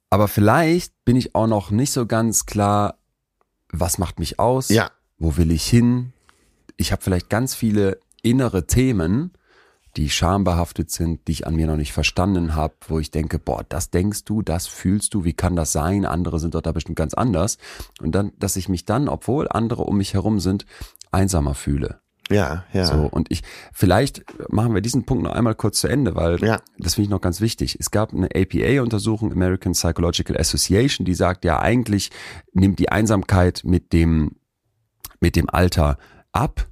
aber vielleicht bin ich auch noch nicht so ganz klar, was macht mich aus, Ja, wo will ich hin. Ich habe vielleicht ganz viele innere Themen, die schambehaftet sind, die ich an mir noch nicht verstanden habe, wo ich denke, boah, das denkst du, das fühlst du, wie kann das sein? Andere sind dort da bestimmt ganz anders. Und dann, dass ich mich dann, obwohl andere um mich herum sind, einsamer fühle. ja, ja. So, und ich, vielleicht machen wir diesen Punkt noch einmal kurz zu Ende, weil Ja. das finde ich noch ganz wichtig. Es gab eine APA-Untersuchung, American Psychological Association, die sagt ja eigentlich, nimmt die Einsamkeit mit dem, mit dem Alter ab.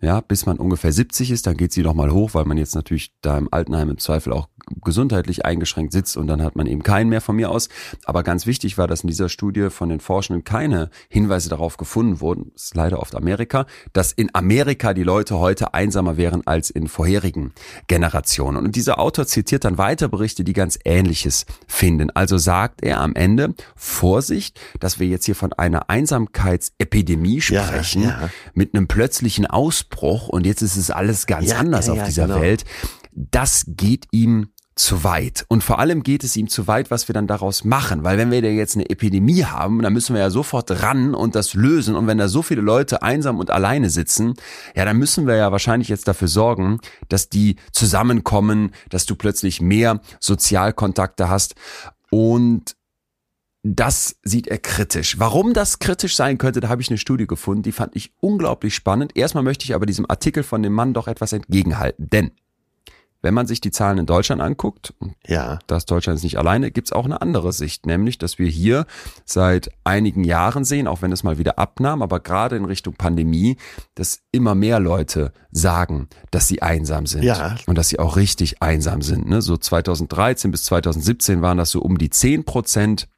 Ja, bis man ungefähr 70 ist, dann geht sie noch mal hoch, weil man jetzt natürlich da im Altenheim im Zweifel auch gesundheitlich eingeschränkt sitzt und dann hat man eben keinen mehr von mir aus. Aber ganz wichtig war, dass in dieser Studie von den Forschenden keine Hinweise darauf gefunden wurden, das ist leider oft Amerika, dass in Amerika die Leute heute einsamer wären als in vorherigen Generationen. Und dieser Autor zitiert dann weiter Berichte, die ganz Ähnliches finden. Also sagt er am Ende, Vorsicht, dass wir jetzt hier von einer Einsamkeitsepidemie Ja, sprechen, ja. mit einem plötzlichen Ausbruch und jetzt ist es alles ganz Ja, anders ja, auf ja, dieser genau. Welt. Das geht ihm zu weit. Und vor allem geht es ihm zu weit, was wir dann daraus machen. Weil wenn wir da jetzt eine Epidemie haben, dann müssen wir ja sofort ran und das lösen. Und wenn da so viele Leute einsam und alleine sitzen, ja, dann müssen wir ja wahrscheinlich jetzt dafür sorgen, dass die zusammenkommen, dass du plötzlich mehr Sozialkontakte hast. Und das sieht er kritisch. Warum das kritisch sein könnte, da habe ich eine Studie gefunden, die fand ich unglaublich spannend. Erstmal möchte ich aber diesem Artikel von dem Mann doch etwas entgegenhalten. Denn wenn man sich die Zahlen in Deutschland anguckt, Ja, das Deutschland ist nicht alleine, gibt's auch eine andere Sicht, nämlich, dass wir hier seit einigen Jahren sehen, auch wenn es mal wieder abnahm, aber gerade in Richtung Pandemie, dass immer mehr Leute sagen, dass sie einsam sind Ja. und dass sie auch richtig einsam sind. Ne? So 2013 bis 2017 waren das so um die 10 Prozent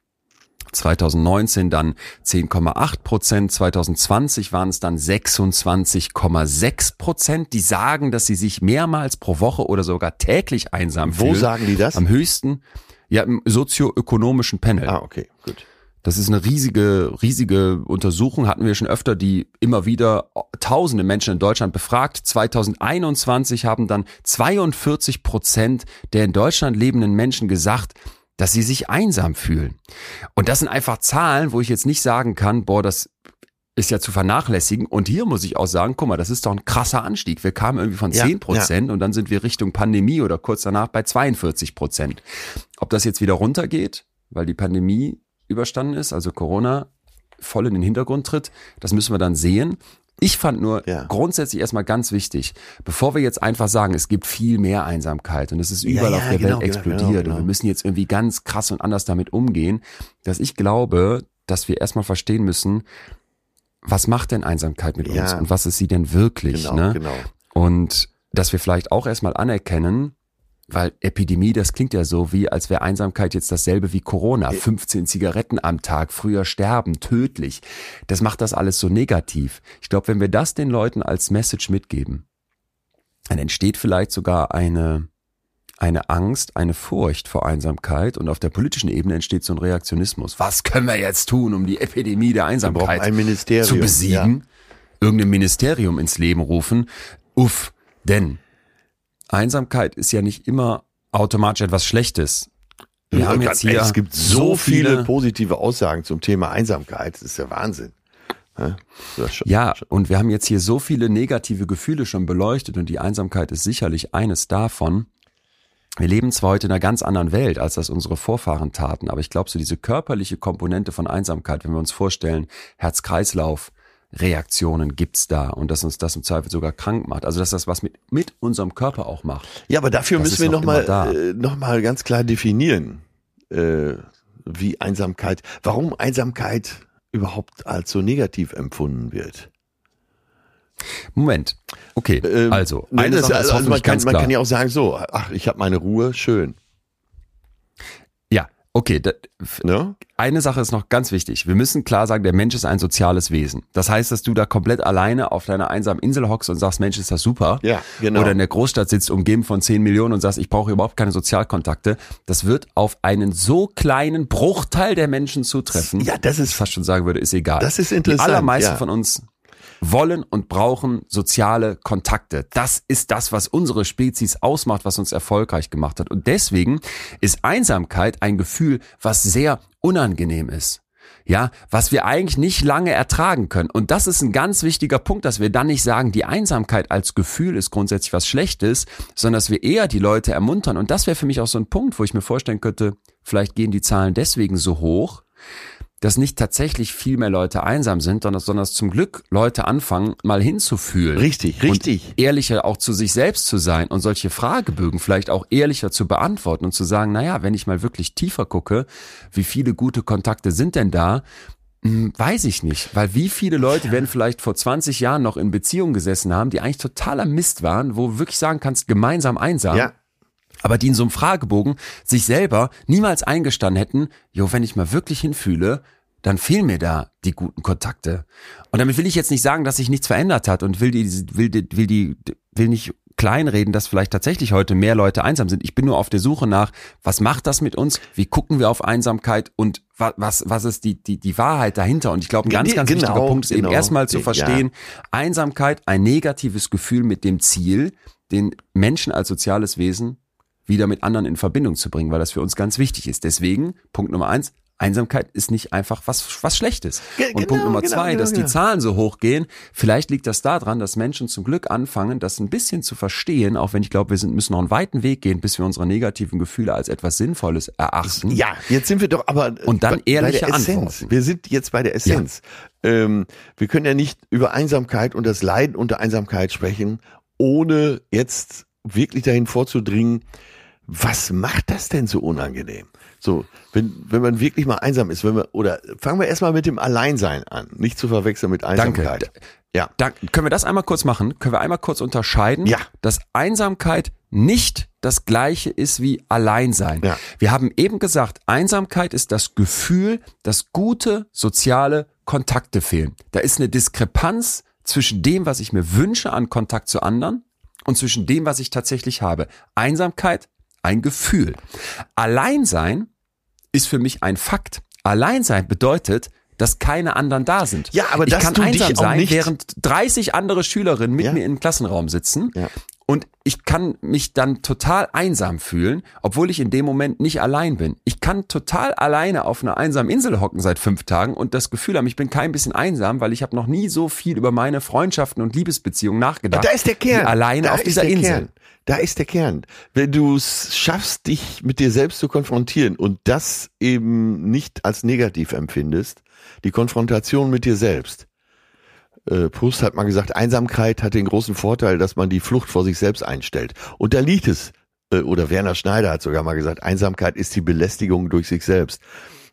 2019 dann 10,8 Prozent, 2020 waren es dann 26,6 Prozent. Die sagen, dass sie sich mehrmals pro Woche oder sogar täglich einsam Wo fühlen. sagen die das? Am höchsten, ja, im sozioökonomischen Panel. Ah, okay, gut. Das ist eine riesige, riesige Untersuchung, hatten wir schon öfter, die immer wieder tausende Menschen in Deutschland befragt. 2021 haben dann 42 Prozent der in Deutschland lebenden Menschen gesagt, dass sie sich einsam fühlen. Und das sind einfach Zahlen, wo ich jetzt nicht sagen kann, boah, das ist ja zu vernachlässigen. Und hier muss ich auch sagen, guck mal, das ist doch ein krasser Anstieg. Wir kamen irgendwie von Ja, 10 Prozent und dann sind wir Richtung Pandemie oder kurz danach bei 42 Prozent. Ob das jetzt wieder runtergeht, weil die Pandemie überstanden ist, also Corona voll in den Hintergrund tritt, das müssen wir dann sehen. Ich fand nur Ja. grundsätzlich erstmal ganz wichtig, bevor wir jetzt einfach sagen, es gibt viel mehr Einsamkeit und es ist Ja, überall ja, auf der genau, Welt genau, explodiert genau, und genau. wir müssen jetzt irgendwie ganz krass und anders damit umgehen, dass ich glaube, dass wir erstmal verstehen müssen, was macht denn Einsamkeit mit uns Ja. und was ist sie denn wirklich? Genau, ne? genau. Und dass wir vielleicht auch erstmal anerkennen, weil Epidemie, das klingt ja so, wie als wäre Einsamkeit jetzt dasselbe wie Corona. 15 Zigaretten am Tag, früher sterben, tödlich. Das macht das alles so negativ. Ich glaube, wenn wir das den Leuten als Message mitgeben, dann entsteht vielleicht sogar eine, eine Angst, eine Furcht vor Einsamkeit und auf der politischen Ebene entsteht so ein Reaktionismus. Was können wir jetzt tun, um die Epidemie der Einsamkeit ein zu besiegen, irgendein Ministerium ins Leben rufen. Uff, denn Einsamkeit ist ja nicht immer automatisch etwas Schlechtes. Wir haben jetzt hier es gibt so, viele, positive Aussagen zum Thema Einsamkeit. Das ist ja Wahnsinn. Ja, und wir haben jetzt hier so viele negative Gefühle schon beleuchtet und die Einsamkeit ist sicherlich eines davon. Wir leben zwar heute in einer ganz anderen Welt, als das unsere Vorfahren taten, aber ich glaube, so diese körperliche Komponente von Einsamkeit, wenn wir uns vorstellen, Herz-Kreislauf, Reaktionen gibt's da und dass uns das im Zweifel sogar krank macht. Also dass das was mit, mit unserem Körper auch macht. Ja, aber dafür Das müssen wir noch nochmal da. äh, noch mal ganz klar definieren, äh, wie Einsamkeit, warum Einsamkeit überhaupt als so negativ empfunden wird. Moment. Okay, Ähm, also ne, eine Sache ist also man, hoffentlich kann, man kann ja auch sagen so, ach, ich habe meine Ruhe, schön. Ja, okay. Da, Ne? eine Sache ist noch ganz wichtig. Wir müssen klar sagen, der Mensch ist ein soziales Wesen. Das heißt, dass du da komplett alleine auf deiner einsamen Insel hockst und sagst, Mensch, ist das super. Ja, genau. Oder in der Großstadt sitzt, umgeben von 10 Millionen und sagst, ich brauche überhaupt keine Sozialkontakte. Das wird auf einen so kleinen Bruchteil der Menschen zutreffen. Ja, das ist- ich fast schon sagen würde, ist egal. Das ist interessant, Die allermeisten ja. von uns wollen und brauchen soziale Kontakte. Das ist das, was unsere Spezies ausmacht, was uns erfolgreich gemacht hat. Und deswegen ist Einsamkeit ein Gefühl, was sehr unangenehm ist. Ja, was wir eigentlich nicht lange ertragen können. Und das ist ein ganz wichtiger Punkt, dass wir dann nicht sagen, die Einsamkeit als Gefühl ist grundsätzlich was Schlechtes, sondern dass wir eher die Leute ermuntern. Und das wäre für mich auch so ein Punkt, wo ich mir vorstellen könnte, vielleicht gehen die Zahlen deswegen so hoch, dass nicht tatsächlich viel mehr Leute einsam sind, sondern, sondern dass zum Glück Leute anfangen, mal hinzufühlen. Richtig, richtig. Und ehrlicher auch zu sich selbst zu sein und solche Fragebögen vielleicht auch ehrlicher zu beantworten und zu sagen, naja, wenn ich mal wirklich tiefer gucke, wie viele gute Kontakte sind denn da? Hm, Weiß ich nicht, weil wie viele Leute werden vielleicht vor 20 Jahren noch in Beziehungen gesessen haben, die eigentlich totaler Mist waren, wo du wirklich sagen kannst, gemeinsam einsam Ja, aber die in so einem Fragebogen sich selber niemals eingestanden hätten, jo, wenn ich mal wirklich hinfühle, dann fehlen mir da die guten Kontakte. Und damit will ich jetzt nicht sagen, dass sich nichts verändert hat und will die, will die, will die, will nicht kleinreden, dass vielleicht tatsächlich heute mehr Leute einsam sind. Ich bin nur auf der Suche nach, was macht das mit uns? Wie gucken wir auf Einsamkeit und was, was, was ist die, die, die Wahrheit dahinter? Und ich glaube, ein ganz, ganz Genau, wichtiger Punkt ist eben genau. erstmal zu Ja. verstehen, Einsamkeit, ein negatives Gefühl mit dem Ziel, den Menschen als soziales Wesen wieder mit anderen in Verbindung zu bringen, weil das für uns ganz wichtig ist. Deswegen, Punkt Nummer eins, Einsamkeit ist nicht einfach was, was Schlechtes. Und Punkt genau, Nummer genau, zwei, genau, dass die genau. Zahlen so hoch gehen, vielleicht liegt das daran, dass Menschen zum Glück anfangen, das ein bisschen zu verstehen, auch wenn ich glaube, wir sind, müssen noch einen weiten Weg gehen, bis wir unsere negativen Gefühle als etwas Sinnvolles erachten. ja, jetzt sind wir doch aber Und dann bei- ehrliche bei der Essenz. Wir sind jetzt bei der Essenz. Ähm, wir können ja nicht über Einsamkeit und das Leiden unter Einsamkeit sprechen, ohne jetzt wirklich dahin vorzudringen, was macht das denn so unangenehm? So, wenn, wenn man wirklich mal einsam ist, wenn wir, oder fangen wir erstmal mit dem Alleinsein an, nicht zu verwechseln mit Danke. Einsamkeit. Ja. Da, können wir das einmal kurz machen? Können wir einmal kurz unterscheiden, Ja. dass Einsamkeit nicht das gleiche ist wie Alleinsein. Ja. Wir haben eben gesagt, Einsamkeit ist das Gefühl, dass gute soziale Kontakte fehlen. Da ist eine Diskrepanz zwischen dem, was ich mir wünsche an Kontakt zu anderen und zwischen dem, was ich tatsächlich habe. Einsamkeit, ein Gefühl. Alleinsein ist für mich ein Fakt. Alleinsein bedeutet, dass keine anderen da sind. Ja, aber ich kann einsam sein, während 30 andere Schülerinnen mit Ja. mir im Klassenraum sitzen. Ja. Und ich kann mich dann total einsam fühlen, obwohl ich in dem Moment nicht allein bin. Ich kann total alleine auf einer einsamen Insel hocken seit fünf Tagen und das Gefühl haben, ich bin kein bisschen einsam, weil ich habe noch nie so viel über meine Freundschaften und Liebesbeziehungen nachgedacht. Da ist der Kern. Alleine da auf ist dieser der Insel. Kern. Da ist der Kern. Wenn du es schaffst, dich mit dir selbst zu konfrontieren und das eben nicht als negativ empfindest, die Konfrontation mit dir selbst. Äh, Proust hat mal gesagt, Einsamkeit hat den großen Vorteil, dass man die Flucht vor sich selbst einstellt. Und da liegt es. Äh, Oder Werner Schneider hat sogar mal gesagt, Einsamkeit ist die Belästigung durch sich selbst.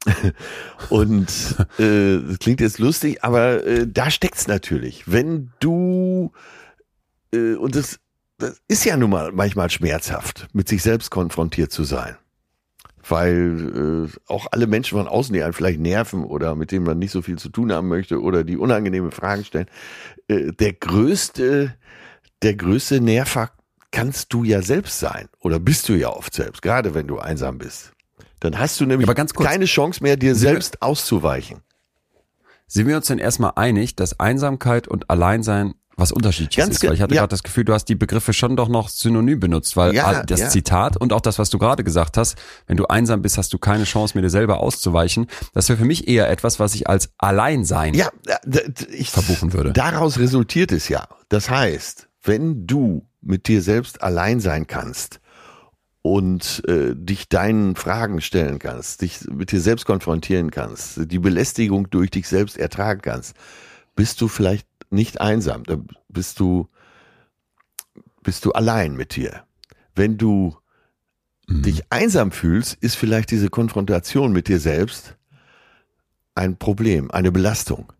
Und äh, das klingt jetzt lustig, aber äh, da steckt's natürlich. Wenn du äh, und das, das ist ja nun mal manchmal schmerzhaft, mit sich selbst konfrontiert zu sein. Weil äh, auch alle Menschen von außen, die einen vielleicht nerven oder mit denen man nicht so viel zu tun haben möchte oder die unangenehme Fragen stellen, äh, der größte, der größte Nerver kannst du ja selbst sein oder bist du ja oft selbst, gerade wenn du einsam bist. Dann hast du nämlich kurz. keine Chance mehr, dir selbst auszuweichen. Sind wir uns denn erstmal einig, dass Einsamkeit und Alleinsein was unterschiedliches Ganz ist? Weil ich hatte ja. gerade das Gefühl, du hast die Begriffe schon doch noch synonym benutzt, weil Ja, das ja. Zitat und auch das, was du gerade gesagt hast, wenn du einsam bist, hast du keine Chance, mir dir selber auszuweichen. Das wäre für mich eher etwas, was ich als Alleinsein Ja, ich, verbuchen würde. Daraus resultiert es ja. Das heißt, wenn du mit dir selbst allein sein kannst und äh, dich deinen Fragen stellen kannst, dich mit dir selbst konfrontieren kannst, die Belästigung durch dich selbst ertragen kannst, bist du vielleicht nicht einsam, dann bist du bist du allein mit dir. Wenn du Mhm. dich einsam fühlst, ist vielleicht diese Konfrontation mit dir selbst ein Problem, eine Belastung.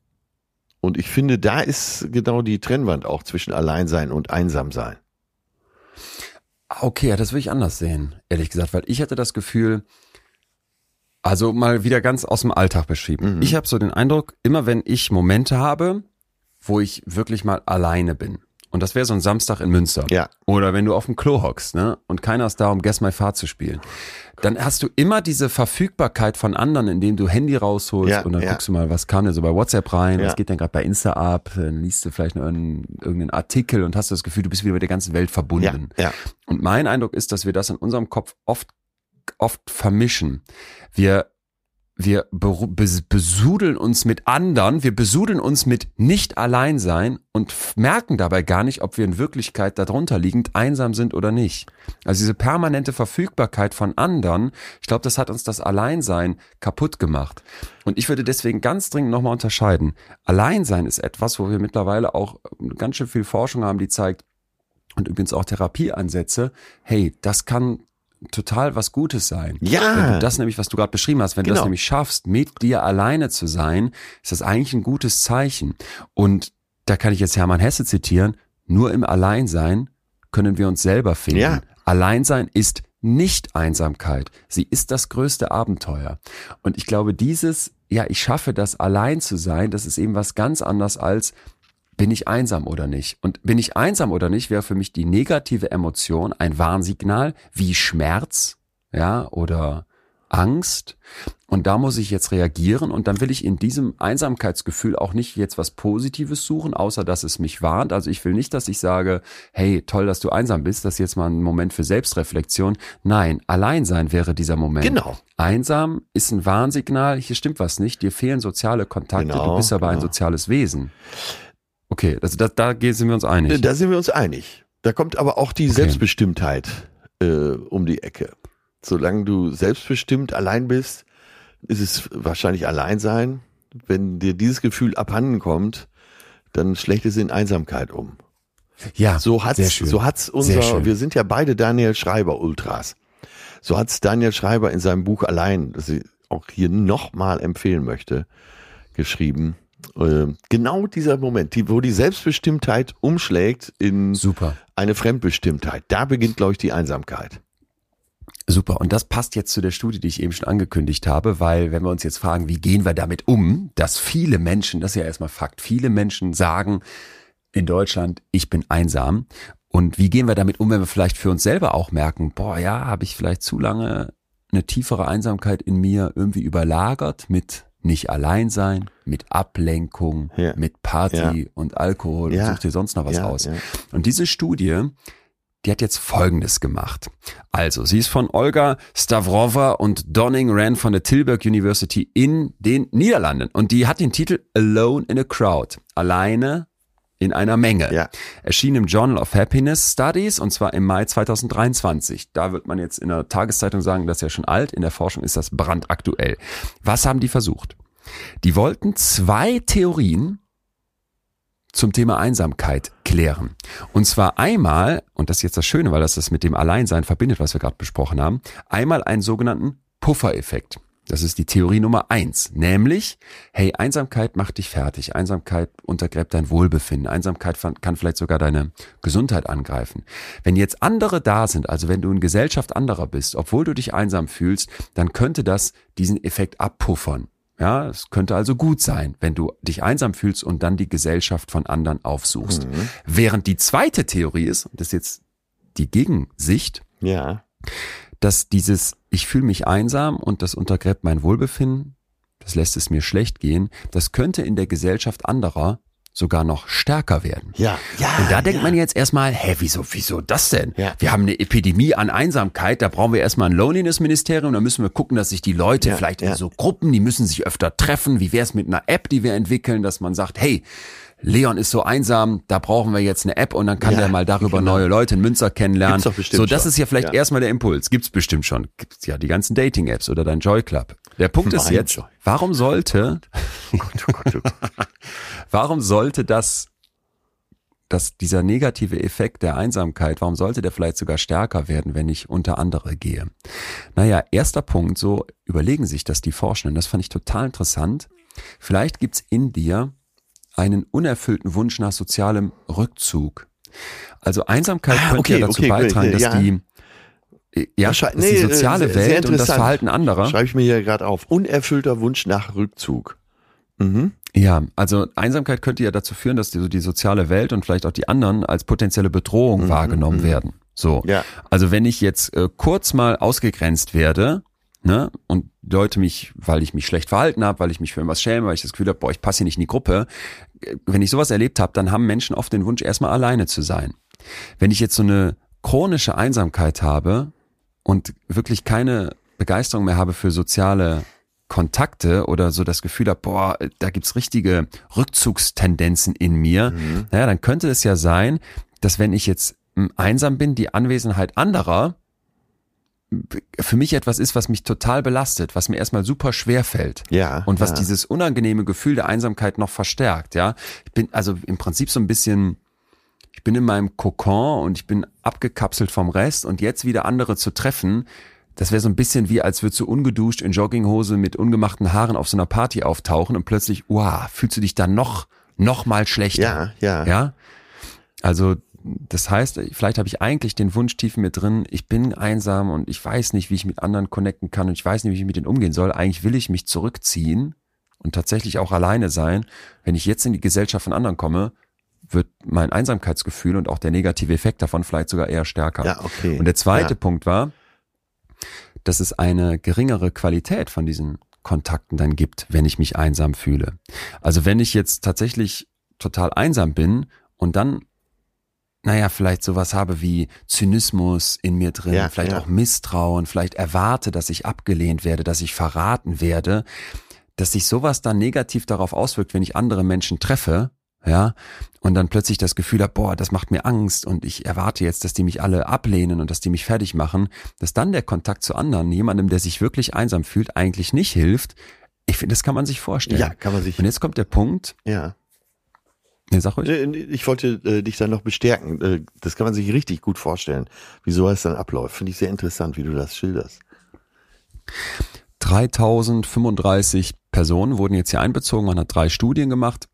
Und ich finde, da ist genau die Trennwand auch zwischen Alleinsein und Einsamsein. Ah, Okay, ja, das würde ich anders sehen, ehrlich gesagt, weil ich hatte das Gefühl, also mal wieder ganz aus dem Alltag beschrieben. Mhm. Ich habe so den Eindruck, immer wenn ich Momente habe, wo ich wirklich mal alleine bin. Und das wäre so ein Samstag in Münster. Ja. Oder wenn du auf dem Klo hockst, ne? Und keiner ist da, um Guess My Fahrt zu spielen. Dann hast du immer diese Verfügbarkeit von anderen, indem du Handy rausholst Ja, und dann ja. guckst du mal, was kam denn so bei WhatsApp rein, Ja. was geht denn gerade bei Insta ab, dann liest du vielleicht noch irgendeinen, irgendeinen Artikel und hast das Gefühl, du bist wieder mit der ganzen Welt Ja, verbunden. ja. Und mein Eindruck ist, dass wir das in unserem Kopf oft, oft vermischen. Wir, wir besudeln uns mit anderen, wir besudeln uns mit nicht allein sein und merken dabei gar nicht, ob wir in Wirklichkeit darunter liegend einsam sind oder nicht. Also diese permanente Verfügbarkeit von anderen, ich glaube, das hat uns das Alleinsein kaputt gemacht. Und ich würde deswegen ganz dringend nochmal unterscheiden. Alleinsein ist etwas, wo wir mittlerweile auch ganz schön viel Forschung haben, die zeigt, und übrigens auch Therapieansätze, hey, das kann total was Gutes sein. Ja. Wenn du das nämlich, was du gerade beschrieben hast, wenn du das Genau. nämlich schaffst, mit dir alleine zu sein, ist das eigentlich ein gutes Zeichen. Und da kann ich jetzt Hermann Hesse zitieren, nur im Alleinsein können wir uns selber finden. Ja. Alleinsein ist nicht Einsamkeit. Sie ist das größte Abenteuer. Und ich glaube, dieses, ja, ich schaffe das allein zu sein, das ist eben was ganz anderes als, bin ich einsam oder nicht? Und bin ich einsam oder nicht, wäre für mich die negative Emotion ein Warnsignal wie Schmerz, ja, oder Angst. Und da muss ich jetzt reagieren und dann will ich in diesem Einsamkeitsgefühl auch nicht jetzt was Positives suchen, außer dass es mich warnt. Also ich will nicht, dass ich sage, hey, toll, dass du einsam bist, das ist jetzt mal ein Moment für Selbstreflexion. Nein, Alleinsein wäre dieser Moment. Genau. Einsam ist ein Warnsignal, hier stimmt was nicht, dir fehlen soziale Kontakte, Genau, du bist aber ein genau. soziales Wesen. Okay, also da, da gehen- sind wir uns einig. Da sind wir uns einig. Da kommt aber auch die Okay. Selbstbestimmtheit äh, um die Ecke. Solange du selbstbestimmt allein bist, ist es wahrscheinlich allein sein. Wenn dir dieses Gefühl abhanden kommt, dann schlägt es in Einsamkeit um. Ja, So hat's, so hat's unser, wir sind ja beide Daniel Schreiber Ultras. So hat's Daniel Schreiber in seinem Buch allein, das ich auch hier nochmal empfehlen möchte, geschrieben. Äh, genau dieser Moment, die, wo die Selbstbestimmtheit umschlägt in Super. eine Fremdbestimmtheit. Da beginnt, glaube ich, die Einsamkeit. Super. Und das passt jetzt zu der Studie, die ich eben schon angekündigt habe, weil wenn wir uns jetzt fragen, wie gehen wir damit um, dass viele Menschen, das ist ja erstmal Fakt, viele Menschen sagen in Deutschland, ich bin einsam. Und wie gehen wir damit um, wenn wir vielleicht für uns selber auch merken, boah, ja, habe ich vielleicht zu lange eine tiefere Einsamkeit in mir irgendwie überlagert mit nicht allein sein, mit Ablenkung, Ja. mit Party Ja. und Alkohol Ja. und such dir sonst noch was aus. Und diese Studie, die hat jetzt Folgendes gemacht. Also, sie ist von Olga Stavrova und Donning Ran von der Tilburg University in den Niederlanden. Und die hat den Titel Alone in a Crowd. Alleine in einer Menge. Ja. Erschien im Journal of Happiness Studies und zwar im Mai 2023. Da wird man jetzt in der Tageszeitung sagen, das ist ja schon alt. In der Forschung ist das brandaktuell. Was haben die versucht? Die wollten zwei Theorien zum Thema Einsamkeit klären. Und zwar einmal, und das ist jetzt das Schöne, weil das das mit dem Alleinsein verbindet, was wir gerade besprochen haben, einmal einen sogenannten Puffereffekt. Das ist die Theorie Nummer eins, nämlich, hey, Einsamkeit macht dich fertig. Einsamkeit untergräbt dein Wohlbefinden. Einsamkeit kann vielleicht sogar deine Gesundheit angreifen. Wenn jetzt andere da sind, also wenn du in Gesellschaft anderer bist, obwohl du dich einsam fühlst, dann könnte das diesen Effekt abpuffern. Ja, es könnte also gut sein, wenn du dich einsam fühlst und dann die Gesellschaft von anderen aufsuchst. Während die zweite Theorie ist, und das ist jetzt die Gegensicht, Ja. Dass dieses ich fühle mich einsam und das untergräbt mein Wohlbefinden, das lässt es mir schlecht gehen, das könnte in der Gesellschaft anderer sogar noch stärker werden. Ja. Ja. Und da denkt ja. man jetzt erstmal, hä, wieso, wieso das denn? Ja. Wir haben eine Epidemie an Einsamkeit, da brauchen wir erstmal ein Loneliness-Ministerium, da müssen wir gucken, dass sich die Leute Ja, vielleicht in so Gruppen, die müssen sich öfter treffen. Wie wäre es mit einer App, die wir entwickeln, dass man sagt, hey, Leon ist so einsam, da brauchen wir jetzt eine App und dann kann Ja, der mal darüber genau. neue Leute in Münster kennenlernen. Gibt's doch bestimmt so, das schon. ist ja vielleicht Ja. erstmal der Impuls. Gibt's bestimmt schon. Gibt's ja die ganzen Dating-Apps oder dein Joy Club. Der Punkt ist Mein jetzt, Joy. warum sollte, Oh Gott, oh Gott, oh Gott. warum sollte das dass dieser negative Effekt der Einsamkeit, warum sollte der vielleicht sogar stärker werden, wenn ich unter andere gehe? Naja, erster Punkt, so überlegen sich das die Forschenden, das fand ich total interessant. Vielleicht gibt's in dir einen unerfüllten Wunsch nach sozialem Rückzug. Also Einsamkeit Ah, könnte okay, ja dazu okay, beitragen, dass ja. die ja, dass Wahrscheinlich- die nee, soziale äh, Welt und das. Verhalten anderer Schreibe ich mir hier gerade auf. Unerfüllter Wunsch nach Rückzug. Mhm. Ja, also Einsamkeit könnte ja dazu führen, dass die, so die soziale Welt und vielleicht auch die anderen als potenzielle Bedrohung wahrgenommen werden. So. Ja. Also wenn ich jetzt äh, kurz mal ausgegrenzt werde, ne, und Leute mich, weil ich mich schlecht verhalten habe, weil ich mich für irgendwas schäme, weil ich das Gefühl habe, boah, ich passe hier nicht in die Gruppe, äh, wenn ich sowas erlebt habe, dann haben Menschen oft den Wunsch, erstmal alleine zu sein. Wenn ich jetzt so eine chronische Einsamkeit habe und wirklich keine Begeisterung mehr habe für soziale Kontakte oder so das Gefühl habe, boah, da gibt's richtige Rückzugstendenzen in mir, naja, dann könnte es ja sein, dass wenn ich jetzt mm, einsam bin, die Anwesenheit anderer für mich etwas ist, was mich total belastet, was mir erstmal super schwer fällt. Ja. Und was ja. dieses unangenehme Gefühl der Einsamkeit noch verstärkt, ja. Ich bin also im Prinzip so ein bisschen, ich bin in meinem Kokon und ich bin abgekapselt vom Rest und jetzt wieder andere zu treffen, das wäre so ein bisschen wie, als würdest du ungeduscht in Jogginghose mit ungemachten Haaren auf so einer Party auftauchen und plötzlich, wow, fühlst du dich dann noch, noch mal schlechter. Ja, ja. Ja. Also, das heißt, vielleicht habe ich eigentlich den Wunsch tief in mir drin, ich bin einsam und ich weiß nicht, wie ich mit anderen connecten kann und ich weiß nicht, wie ich mit denen umgehen soll. Eigentlich will ich mich zurückziehen und tatsächlich auch alleine sein. Wenn ich jetzt in die Gesellschaft von anderen komme, wird mein Einsamkeitsgefühl und auch der negative Effekt davon vielleicht sogar eher stärker. Ja, okay. Und der zweite Ja. Punkt war, dass es eine geringere Qualität von diesen Kontakten dann gibt, wenn ich mich einsam fühle. Also wenn ich jetzt tatsächlich total einsam bin und dann naja, vielleicht sowas habe wie Zynismus in mir drin, Ja, vielleicht ja. auch Misstrauen, vielleicht erwarte, dass ich abgelehnt werde, dass ich verraten werde, dass sich sowas dann negativ darauf auswirkt, wenn ich andere Menschen treffe, ja, und dann plötzlich das Gefühl habe, boah, das macht mir Angst und ich erwarte jetzt, dass die mich alle ablehnen und dass die mich fertig machen, dass dann der Kontakt zu anderen, jemandem, der sich wirklich einsam fühlt, eigentlich nicht hilft. Ich finde, das kann man sich vorstellen. Ja, kann man sich. Und jetzt kommt der Punkt, Ja. Nee, sag ruhig. Ich wollte äh, dich dann noch bestärken. Äh, Das kann man sich richtig gut vorstellen, wie sowas dann abläuft. Finde ich sehr interessant, wie du das schilderst. 3035 Personen wurden jetzt hier einbezogen, man hat drei Studien gemacht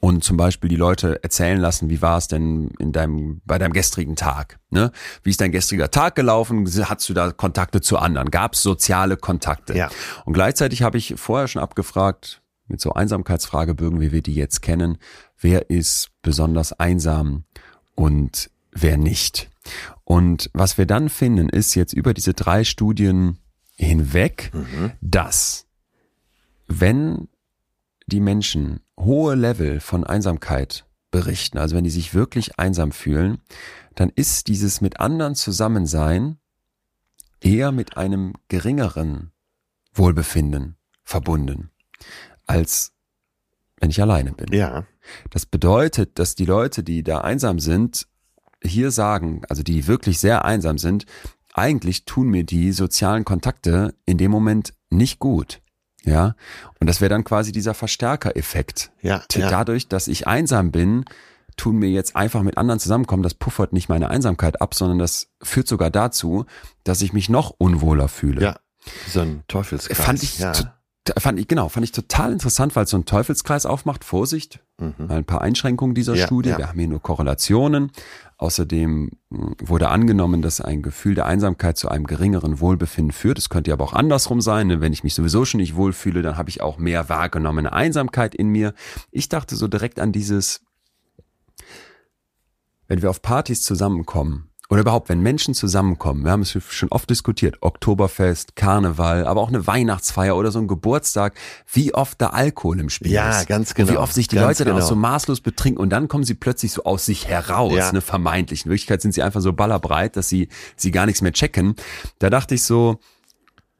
und zum Beispiel die Leute erzählen lassen, wie war es denn in deinem, bei deinem gestrigen Tag? Ne? Wie ist dein gestriger Tag gelaufen? Hattest du da Kontakte zu anderen? Gab es soziale Kontakte? Ja. Und gleichzeitig habe ich vorher schon abgefragt, mit so Einsamkeitsfragebögen, wie wir die jetzt kennen, wer ist besonders einsam und wer nicht. Und was wir dann finden, ist jetzt über diese drei Studien hinweg, Mhm. dass wenn die Menschen hohe Level von Einsamkeit berichten, also wenn die sich wirklich einsam fühlen, dann ist dieses mit anderen Zusammensein eher mit einem geringeren Wohlbefinden verbunden, als wenn ich alleine bin. Ja. Das bedeutet, dass die Leute, die da einsam sind, hier sagen, also die wirklich sehr einsam sind, eigentlich tun mir die sozialen Kontakte in dem Moment nicht gut. Ja, und das wäre dann quasi dieser Verstärkereffekt. Ja, ja. Dadurch, dass ich einsam bin, tun mir jetzt einfach mit anderen zusammenkommen, das puffert nicht meine Einsamkeit ab, sondern das führt sogar dazu, dass ich mich noch unwohler fühle. Ja. So ein Teufelskreis. Fand ich, ja. Fand ich, genau, fand ich total interessant, weil es so einen Teufelskreis aufmacht. Vorsicht, Mhm. ein paar Einschränkungen dieser Ja, Studie. ja. Wir haben hier nur Korrelationen. Außerdem mh, wurde angenommen, dass ein Gefühl der Einsamkeit zu einem geringeren Wohlbefinden führt. Es könnte aber auch andersrum sein. ne? Wenn ich mich sowieso schon nicht wohlfühle, dann habe ich auch mehr wahrgenommene Einsamkeit in mir. Ich dachte so direkt an dieses, wenn wir auf Partys zusammenkommen oder überhaupt, wenn Menschen zusammenkommen, wir haben es schon oft diskutiert, Oktoberfest, Karneval, aber auch eine Weihnachtsfeier oder so ein Geburtstag, wie oft da Alkohol im Spiel Ja, ist. ganz Und wie genau, oft sich die ganz Leute dann auch genau. so maßlos betrinken und dann kommen sie plötzlich so aus sich heraus, Ja. ne, vermeintlich. In Wirklichkeit sind sie einfach so ballerbreit, dass sie, sie gar nichts mehr checken. Da dachte ich so,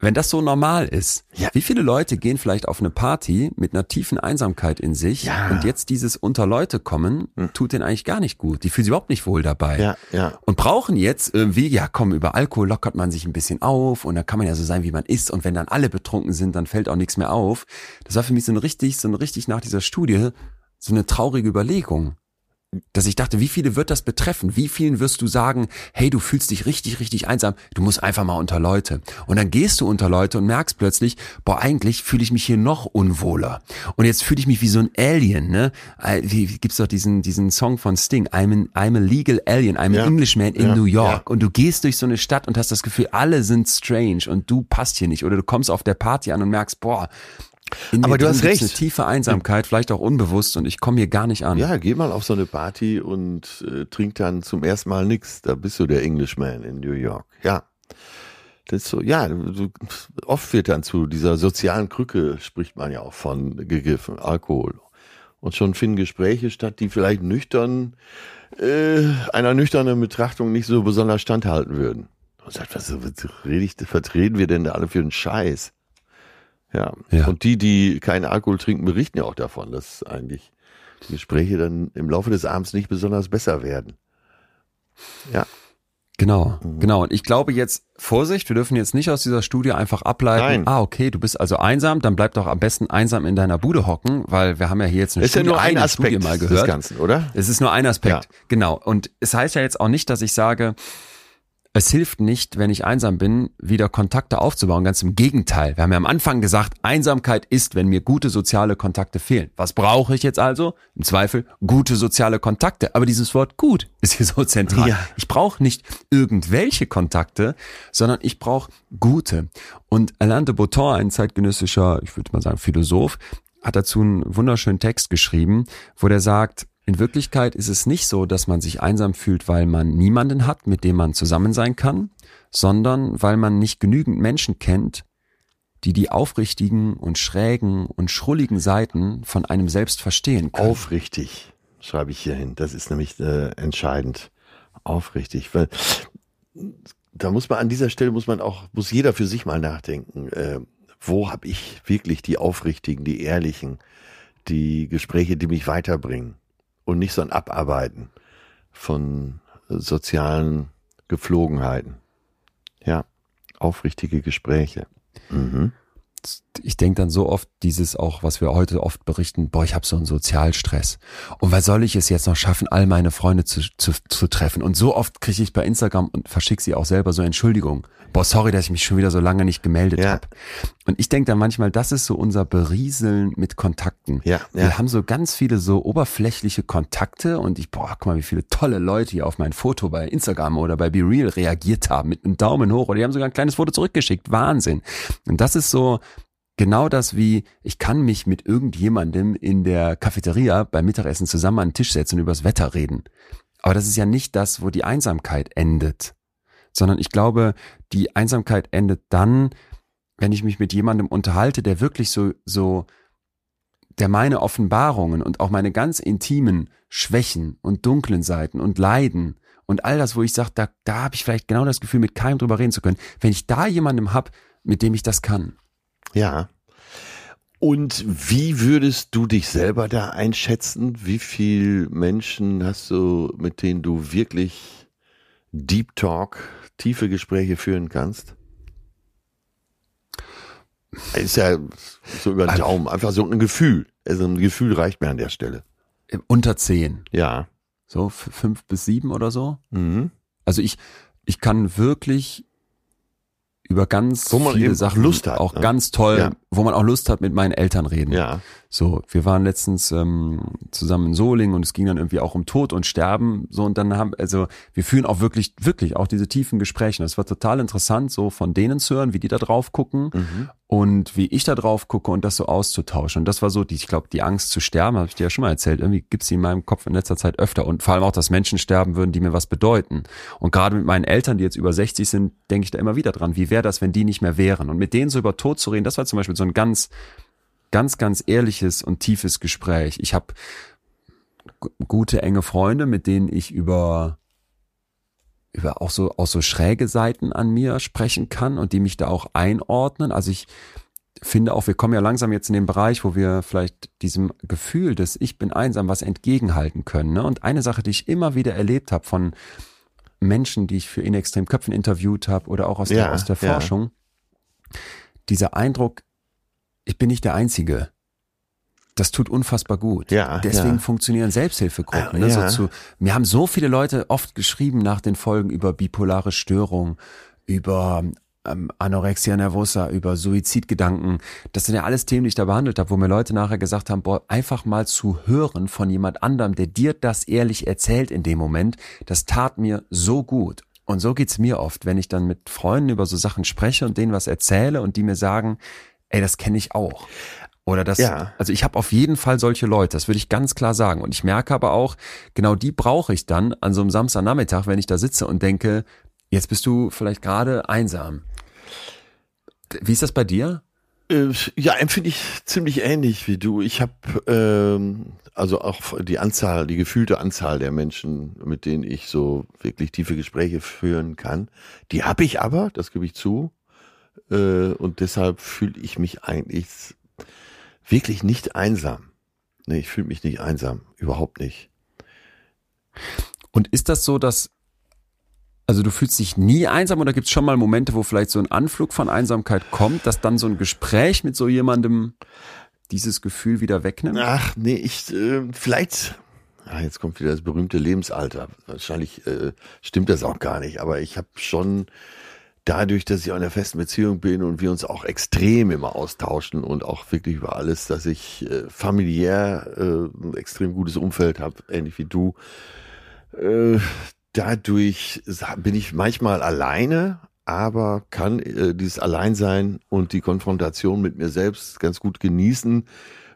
wenn das so normal ist, Ja. wie viele Leute gehen vielleicht auf eine Party mit einer tiefen Einsamkeit in sich Ja. Hm. und jetzt dieses unter Leute kommen, tut denen eigentlich gar nicht gut. Die fühlen sich überhaupt nicht wohl dabei. Ja, ja. Und brauchen jetzt irgendwie, ja komm, über Alkohol lockert man sich ein bisschen auf und da kann man ja so sein, wie man ist. Und wenn dann alle betrunken sind, dann fällt auch nichts mehr auf. Das war für mich so ein richtig, so ein richtig nach dieser Studie, so eine traurige Überlegung. Dass ich dachte, wie viele wird das betreffen? Wie vielen wirst du sagen, hey, du fühlst dich richtig, richtig einsam, du musst einfach mal unter Leute. Und dann gehst du unter Leute und merkst plötzlich, boah, eigentlich fühle ich mich hier noch unwohler. Und jetzt fühle ich mich wie so ein Alien, ne? Wie, wie gibt's doch diesen, diesen Song von Sting, I'm, an, I'm a legal alien, I'm Ja. an Englishman in Ja, New York. ja. Und du gehst durch so eine Stadt und hast das Gefühl, alle sind strange und du passt hier nicht. Oder du kommst auf der Party an und merkst, boah, in Aber du hast recht. eine tiefe Einsamkeit, vielleicht auch unbewusst und ich komme hier gar nicht an. Ja, geh mal auf so eine Party und äh, trink dann zum ersten Mal nix. Da bist du der Englishman in New York. Ja. Das ist so, ja, du, oft wird dann zu dieser sozialen Krücke, spricht man ja auch von, gegriffen, Alkohol. Und schon finden Gespräche statt, die vielleicht nüchtern, äh, einer nüchternen Betrachtung nicht so besonders standhalten würden. Und sagt, was, was rede ich, vertreten wir denn da alle für einen Scheiß? Ja. Ja. Und die, die keinen Alkohol trinken, berichten ja auch davon, dass eigentlich die Gespräche dann im Laufe des Abends nicht besonders besser werden. Ja. Genau, Mhm. genau. Und ich glaube jetzt, Vorsicht, wir dürfen jetzt nicht aus dieser Studie einfach ableiten, Nein. ah, okay, du bist also einsam, dann bleib doch am besten einsam in deiner Bude hocken, weil wir haben ja hier jetzt eine Ist ja Studie, nur ein Aspekt Studie mal des gehört. Ganzen, oder? Es ist nur ein Aspekt, Ja. genau. Und es heißt ja jetzt auch nicht, dass ich sage, es hilft nicht, wenn ich einsam bin, wieder Kontakte aufzubauen. Ganz im Gegenteil. Wir haben ja am Anfang gesagt, Einsamkeit ist, wenn mir gute soziale Kontakte fehlen. Was brauche ich jetzt also? Im Zweifel gute soziale Kontakte. Aber dieses Wort gut ist hier so zentral. Ja. Ich brauche nicht irgendwelche Kontakte, sondern ich brauche gute. Und Alain de Botton, ein zeitgenössischer, ich würde mal sagen, Philosoph, hat dazu einen wunderschönen Text geschrieben, wo der sagt, in Wirklichkeit ist es nicht so, dass man sich einsam fühlt, weil man niemanden hat, mit dem man zusammen sein kann, sondern weil man nicht genügend Menschen kennt, die die aufrichtigen und schrägen und schrulligen Seiten von einem selbst verstehen können. Aufrichtig, schreibe ich hier hin. Das ist nämlich äh, entscheidend. Aufrichtig. Weil da muss man an dieser Stelle muss man auch, muss jeder für sich mal nachdenken. Äh, wo habe ich wirklich die aufrichtigen, die ehrlichen, die Gespräche, die mich weiterbringen und nicht so ein Abarbeiten von sozialen Gepflogenheiten. Ja, aufrichtige Gespräche. Mhm. Ich denke dann so oft dieses auch, was wir heute oft berichten, boah, ich habe so einen Sozialstress. Und was soll ich es jetzt noch schaffen, all meine Freunde zu, zu, zu treffen? Und so oft kriege ich bei Instagram und verschicke sie auch selber so Entschuldigung. Boah, sorry, dass ich mich schon wieder so lange nicht gemeldet Ja. habe. Und ich denke dann manchmal, das ist so unser Berieseln mit Kontakten. Ja, Wir ja. haben so ganz viele so oberflächliche Kontakte und ich, boah, guck mal, wie viele tolle Leute hier auf mein Foto bei Instagram oder bei BeReal reagiert haben mit einem Daumen hoch oder die haben sogar ein kleines Foto zurückgeschickt. Wahnsinn. Und das ist so genau das wie, ich kann mich mit irgendjemandem in der Cafeteria beim Mittagessen zusammen an den Tisch setzen und übers Wetter reden. Aber das ist ja nicht das, wo die Einsamkeit endet. Sondern ich glaube, die Einsamkeit endet dann, wenn ich mich mit jemandem unterhalte, der wirklich so, so, der meine Offenbarungen und auch meine ganz intimen Schwächen und dunklen Seiten und Leiden und all das, wo ich sage, da, da habe ich vielleicht genau das Gefühl, mit keinem drüber reden zu können, wenn ich da jemandem hab, mit dem ich das kann. Ja. Und wie würdest du dich selber da einschätzen? Wie viel Menschen hast du, mit denen du wirklich Deep Talk, tiefe Gespräche führen kannst? Ist ja so über den Also- Daumen, einfach so ein Gefühl. Also ein Gefühl reicht mir an der Stelle. Unter zehn. Ja. So fünf bis sieben oder so. Mhm. Also ich, ich kann wirklich über ganz Wo man viele eben Sachen Lust hat, auch ne? ganz toll, Ja. Wo man auch Lust hat, mit meinen Eltern reden. Ja. So, wir waren letztens ähm, zusammen in Solingen und es ging dann irgendwie auch um Tod und Sterben. So und dann haben, also wir führen auch wirklich, wirklich auch diese tiefen Gespräche. Das war total interessant, so von denen zu hören, wie die da drauf gucken Mhm. und wie ich da drauf gucke und das so auszutauschen. Und das war so, die, ich glaube, die Angst zu sterben, habe ich dir ja schon mal erzählt. Irgendwie gibt's die in meinem Kopf in letzter Zeit öfter und vor allem auch, dass Menschen sterben würden, die mir was bedeuten. Und gerade mit meinen Eltern, die jetzt über 60 sind, denke ich da immer wieder dran. Wie wäre das, wenn die nicht mehr wären? Und mit denen so über Tod zu reden, das war zum Beispiel so ein ganz ganz, ganz ehrliches und tiefes Gespräch. Ich habe gute, enge Freunde, mit denen ich über über auch so auch so schräge Seiten an mir sprechen kann und die mich da auch einordnen. Also ich finde auch, wir kommen ja langsam jetzt in den Bereich, wo wir vielleicht diesem Gefühl des Ich bin einsam was entgegenhalten können. Ne? Und eine Sache, die ich immer wieder erlebt habe von Menschen, die ich für In Extrem Köpfen interviewt habe oder auch aus der, Ja, aus der ja. Forschung, dieser Eindruck, ich bin nicht der Einzige. Das tut unfassbar gut. Ja, Deswegen ja. funktionieren Selbsthilfegruppen. Ja, Ne? ja. So zu, mir haben so viele Leute oft geschrieben nach den Folgen über bipolare Störung, über ähm, Anorexia nervosa, über Suizidgedanken. Das sind ja alles Themen, die ich da behandelt habe, wo mir Leute nachher gesagt haben, boah, einfach mal zu hören von jemand anderem, der dir das ehrlich erzählt in dem Moment, das tat mir so gut. Und so geht's mir oft, wenn ich dann mit Freunden über so Sachen spreche und denen was erzähle und die mir sagen, ey, das kenne ich auch. Oder das, Ja. also ich habe auf jeden Fall solche Leute, das würde ich ganz klar sagen. Und ich merke aber auch, genau die brauche ich dann an so einem Samstagnachmittag, wenn ich da sitze und denke, jetzt bist du vielleicht gerade einsam. Wie ist das bei dir? Äh, Ja, empfinde ich ziemlich ähnlich wie du. Ich habe ähm, also auch die Anzahl, die gefühlte Anzahl der Menschen, mit denen ich so wirklich tiefe Gespräche führen kann, die habe ich aber, das gebe ich zu. Äh, und deshalb fühle ich mich eigentlich wirklich nicht einsam. Nee, ich fühle mich nicht einsam, überhaupt nicht. Und ist das so, dass, also du fühlst dich nie einsam oder gibt es schon mal Momente, wo vielleicht so ein Anflug von Einsamkeit kommt, dass dann so ein Gespräch mit so jemandem dieses Gefühl wieder wegnimmt? Ach, nee, ich, äh, vielleicht, ah, jetzt kommt wieder das berühmte Lebensalter. Wahrscheinlich äh, stimmt das auch gar nicht, aber ich habe schon dadurch, dass ich auch in einer festen Beziehung bin und wir uns auch extrem immer austauschen und auch wirklich über alles, dass ich äh, familiär äh, ein extrem gutes Umfeld habe, ähnlich wie du. Äh, dadurch bin ich manchmal alleine, aber kann äh, dieses Alleinsein und die Konfrontation mit mir selbst ganz gut genießen,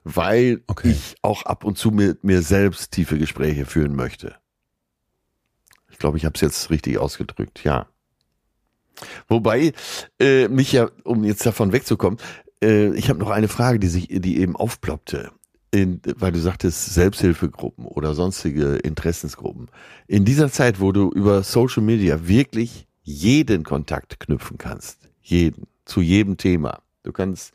weil Okay. ich auch ab und zu mit mir selbst tiefe Gespräche führen möchte. Ich glaube, ich habe es jetzt richtig ausgedrückt, ja. Wobei äh, mich ja, um jetzt davon wegzukommen, äh, ich habe noch eine Frage, die sich, die eben aufploppte, in, weil du sagtest Selbsthilfegruppen oder sonstige Interessensgruppen. In dieser Zeit, wo du über Social Media wirklich jeden Kontakt knüpfen kannst, jeden, zu jedem Thema. Du kannst,